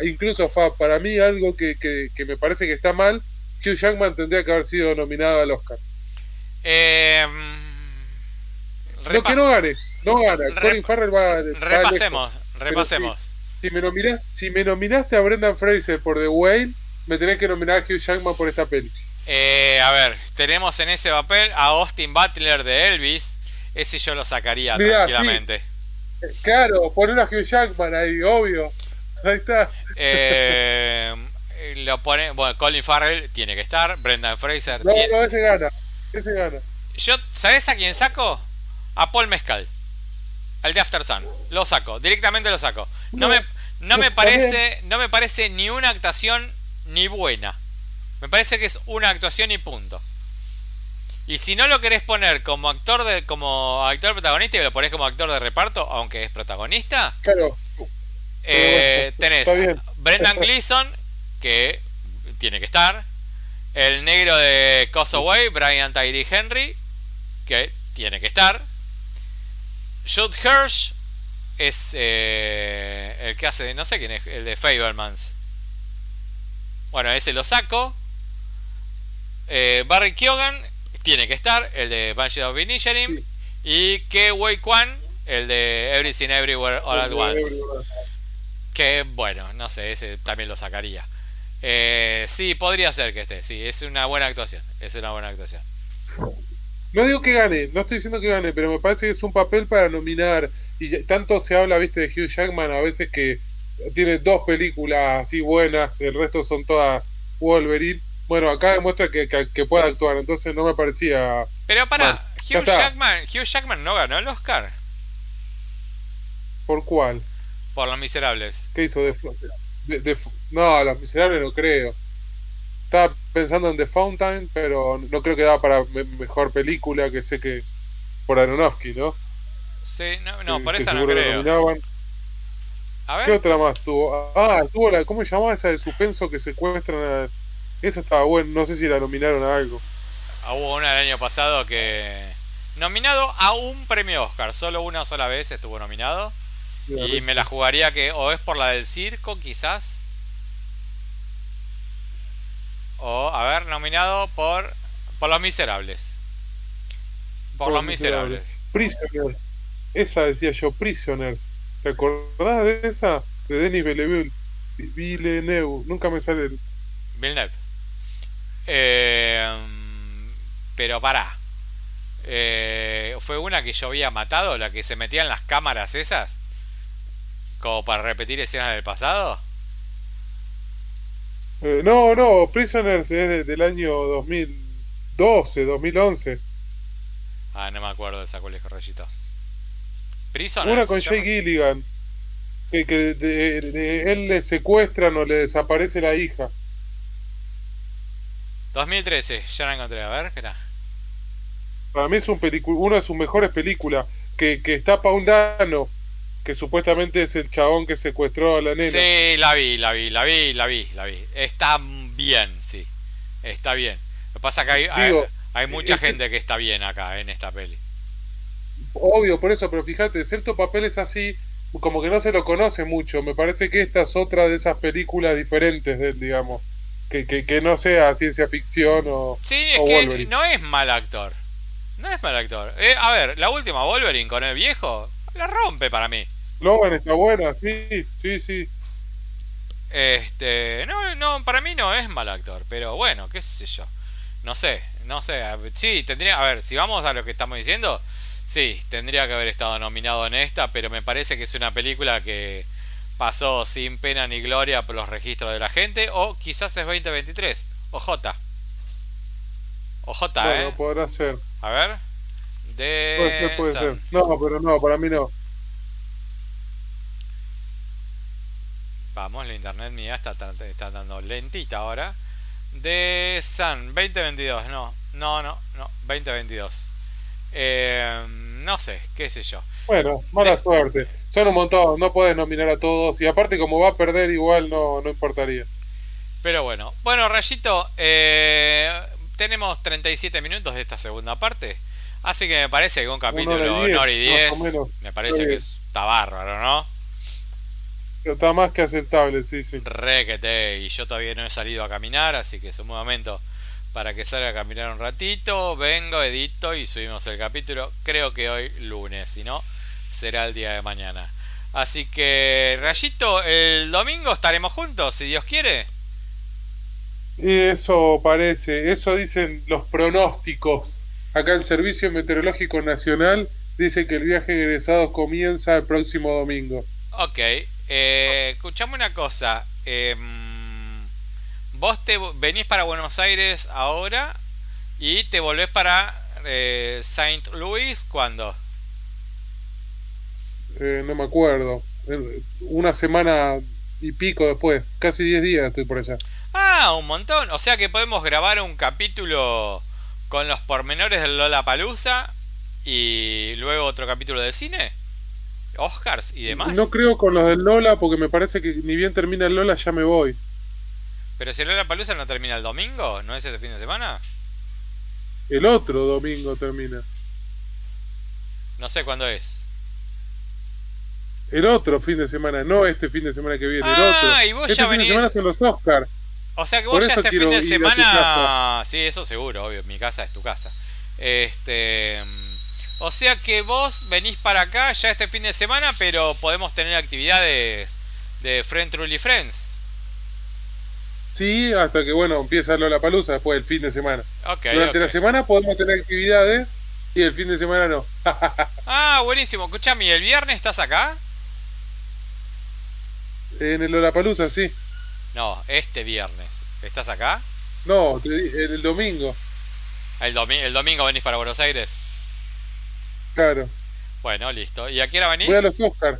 incluso Fab, para mí algo que, que, me parece que está mal, Hugh Jackman tendría que haber sido nominado al Oscar. Eh, no que no gane, no gana. Colin Farrell va, repasemos, repasemos. Si me, nominaste, si me nominaste a Brendan Fraser por The Whale, me tenés que nominar a Hugh Jackman por esta peli. Eh, a ver, tenemos en ese papel a Austin Butler de Elvis. Ese yo lo sacaría tranquilamente. Eh, claro, poner a Hugh Jackman ahí, obvio. Ahí está. Eh, lo pone, bueno, Colin Farrell tiene que estar, Brendan Fraser. No, no, ese gana, ese gana. Yo, ¿sabes a quién saco? A Paul Mescal. Al de After Sun. Lo saco, directamente lo saco. No, me, no me parece, no me parece ni una actuación ni buena. Me parece que es una actuación y punto. Y si no lo querés poner como actor de, como actor protagonista y lo ponés como actor de reparto, aunque es protagonista, claro. Eh, tenés Brendan Gleeson, que tiene que estar. El negro de Way, Brian Tyree Henry, que tiene que estar. Jude Hirsch es eh, el que hace, no sé quién es, el de Fablemans. Bueno, ese lo saco. Eh, Barry Keoghan tiene que estar, el de Banshee of Inisherim. Y que Wei Kwan, el de Everything Everywhere All at Once. Que bueno, no sé, ese también lo sacaría. Eh, sí, podría ser que esté, sí, es una buena actuación. Es una buena actuación. No digo que gane, no estoy diciendo que gane, pero me parece que es un papel para nominar. Y tanto se habla, viste, de Hugh Jackman a veces que tiene dos películas así buenas, el resto son todas Wolverine. Bueno, acá demuestra que, que, puede actuar, entonces no me parecía. Pero para, Hugh, Jackman, Hugh Jackman no ganó el Oscar. ¿Por cuál? Por Los Miserables. ¿Qué hizo? De, no, Los Miserables no creo. Estaba pensando en The Fountain, pero no creo que da para mejor película, que sé que por Aronofsky, ¿no? Sí, no, no por eso no creo. A ver. ¿Qué otra más tuvo? Ah, tuvo la, ¿cómo se llamaba esa de suspenso que secuestran a... Eso estaba bueno, no sé si la nominaron a algo. Ah, hubo una del año pasado que... Nominado a un premio Oscar, solo una sola vez estuvo nominado. y me la jugaría que o es por la del circo, quizás, o, a ver, nominado por, por Los Miserables. Por, Los Miserables. Prisoners. Esa decía yo, Prisoners. ¿Te acordás de esa? De Denis Villeneuve. Villeneuve. Nunca me sale el. Villeneuve. Eh, pero pará. Eh, fue una que yo había matado, la que se metía en las cámaras esas. Como para repetir escenas del pasado. Eh, no, no, Prisoners es del año 2012, 2011. Ah, no me acuerdo de esa colegio rayito. Prisoners. Una con Jay Gilligan. Que, que de, él le secuestran o le desaparece la hija. 2013, ya la encontré, a ver, espera. Para mí es un una de sus mejores películas. Que, que está Paundano que supuestamente es el chabón que secuestró a la nena. Sí, la vi, la vi, la vi, la vi, la vi. Está bien, sí. Está bien. Lo que pasa es que hay, hay, mucha gente que está bien acá en esta peli. Obvio, por eso, pero fíjate, cierto papel es así, como que no se lo conoce mucho. Me parece que esta es otra de esas películas diferentes de él, digamos. Que, que, que no sea ciencia ficción o. Sí, es que no es mal actor. No es mal actor. Eh, a ver, la última Wolverine con el viejo la rompe para mí. Logan está buena, sí, sí, sí. Este, no, no, para mí no es mal actor, pero bueno, qué sé yo. No sé, no sé. Sí, tendría, a ver, si vamos a lo que estamos diciendo, sí, tendría que haber estado nominado en esta, pero me parece que es una película que pasó sin pena ni gloria por los registros de la gente, o quizás es 2023, OJ. OJ, bueno, ¿eh? podrá ser. A ver. De puede ser. No, pero no, para mí no. Vamos, la internet mía está, está dando lentita ahora. De Sun 2022, no, no, no, no, 2022. Eh, no sé, qué sé yo. Bueno, mala suerte. Son un montón, no puedes nominar a todos. Y aparte, como va a perder, igual no, no importaría. Pero bueno, bueno, Rayito, eh, tenemos 37 minutos de esta segunda parte. Así que me parece que un capítulo hora y 10, me parece que está bárbaro, ¿no? Está más que aceptable, sí, sí. Requete, y yo todavía no he salido a caminar, así que es un momento para que salga a caminar un ratito. Vengo, edito y subimos el capítulo. Creo que hoy lunes, si no, será el día de mañana. Así que, Rayito, el domingo estaremos juntos, si Dios quiere. Eso parece, eso dicen los pronósticos. Acá el Servicio Meteorológico Nacional dice que el viaje de egresados comienza el próximo domingo. Ok, eh, escuchame una cosa. Em, vos te venís para Buenos Aires ahora y te volvés para eh, Saint Louis cuando eh, no me acuerdo. Una semana y pico después. Casi 10 días estoy por allá. Ah, un montón. O sea que podemos grabar un capítulo con los pormenores del Lola Palusa y luego otro capítulo de cine. Oscars y demás. No creo con los del Lola porque me parece que ni bien termina el Lola ya me voy. Pero si el Lola Palusa no termina el domingo, ¿no es este fin de semana? El otro domingo termina. No sé cuándo es. El otro fin de semana, no este fin de semana que viene, el ah, otro. y vos este ya fin venís. de semana son los Oscars. O sea que vos ya este fin de semana. Sí, eso seguro, obvio. Mi casa es tu casa. Este. O sea que vos venís para acá ya este fin de semana, pero podemos tener actividades de Friend Truly Friends. Sí, hasta que bueno, empieza la palusa después del fin de semana. Durante la semana podemos tener actividades y el fin de semana no. ah, buenísimo. Escuchame, ¿el viernes estás acá? En el Lollapalooza, sí. No, este viernes. ¿Estás acá? No, el domingo. ¿El, ¿El domingo venís para Buenos Aires? Claro. Bueno, listo. ¿Y a qué hora venís? Voy a los Oscars.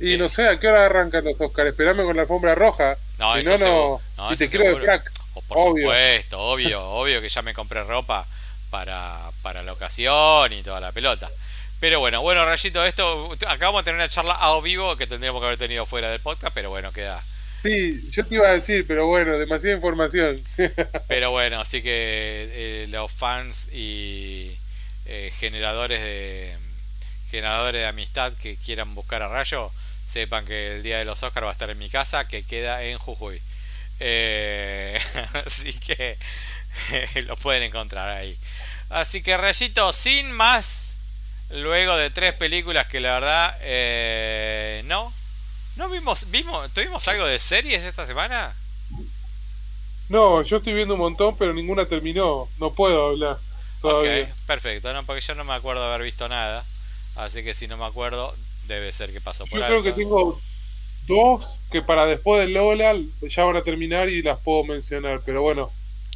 Y no sé, ¿a qué hora arrancan los Oscars? Esperame con la alfombra roja. No, si no, no, y te quiero de frac. Oh, por supuesto, obvio, obvio que ya me compré ropa para, para la ocasión y toda la pelota. Pero bueno, bueno, Rayito, esto acabamos de tener una charla a vivo que tendríamos que haber tenido fuera del podcast, pero bueno, queda. Sí, yo te iba a decir, pero bueno, demasiada información. pero bueno, así que eh, los fans y eh, generadores de generadores de amistad que quieran buscar a Rayo, sepan que el día de los Oscars va a estar en mi casa, que queda en Jujuy. Eh, así que lo pueden encontrar ahí. Así que Rayito, sin más, luego de tres películas que la verdad eh, no, no vimos, vimos, tuvimos algo de series esta semana. No, yo estoy viendo un montón, pero ninguna terminó. No puedo hablar. Todavía. perfecto, no, porque yo no me acuerdo de haber visto nada. Así que si no me acuerdo, debe ser que pasó por Yo creo que tengo dos que para después del Lola ya van a terminar y las puedo mencionar. Pero bueno,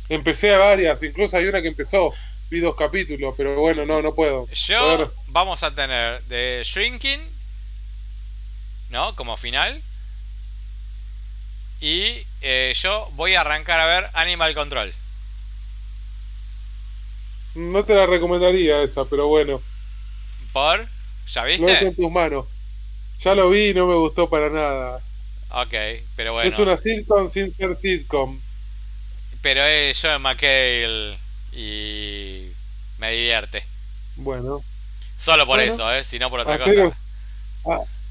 empecé a varias, incluso hay una que empezó, vi dos capítulos, pero bueno, no, no puedo. Yo vamos a tener de Shrinking, ¿no? Como final. Y eh, yo voy a arrancar a ver Animal Control. No te la recomendaría esa, pero bueno. ¿Por? ¿Ya viste? No en tus manos. Ya lo vi y no me gustó para nada. Ok, pero bueno. Es una sitcom sin ser sitcom. Pero es Joe McHale y me divierte. Bueno. Solo por eso, ¿eh? Si no por otra cosa.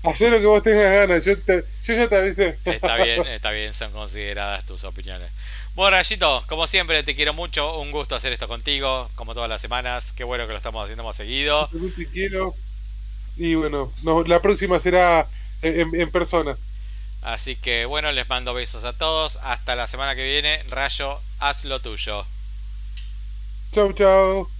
Hacer lo que vos tengas ganas, yo, yo ya te avisé. Está bien, está bien, son consideradas tus opiniones. Bueno, Rayito, como siempre, te quiero mucho. Un gusto hacer esto contigo, como todas las semanas. Qué bueno que lo estamos haciendo más seguido. Te quiero. Y bueno, la próxima será en, persona. Así que bueno, les mando besos a todos. Hasta la semana que viene. Rayo, haz lo tuyo. Chau, chau.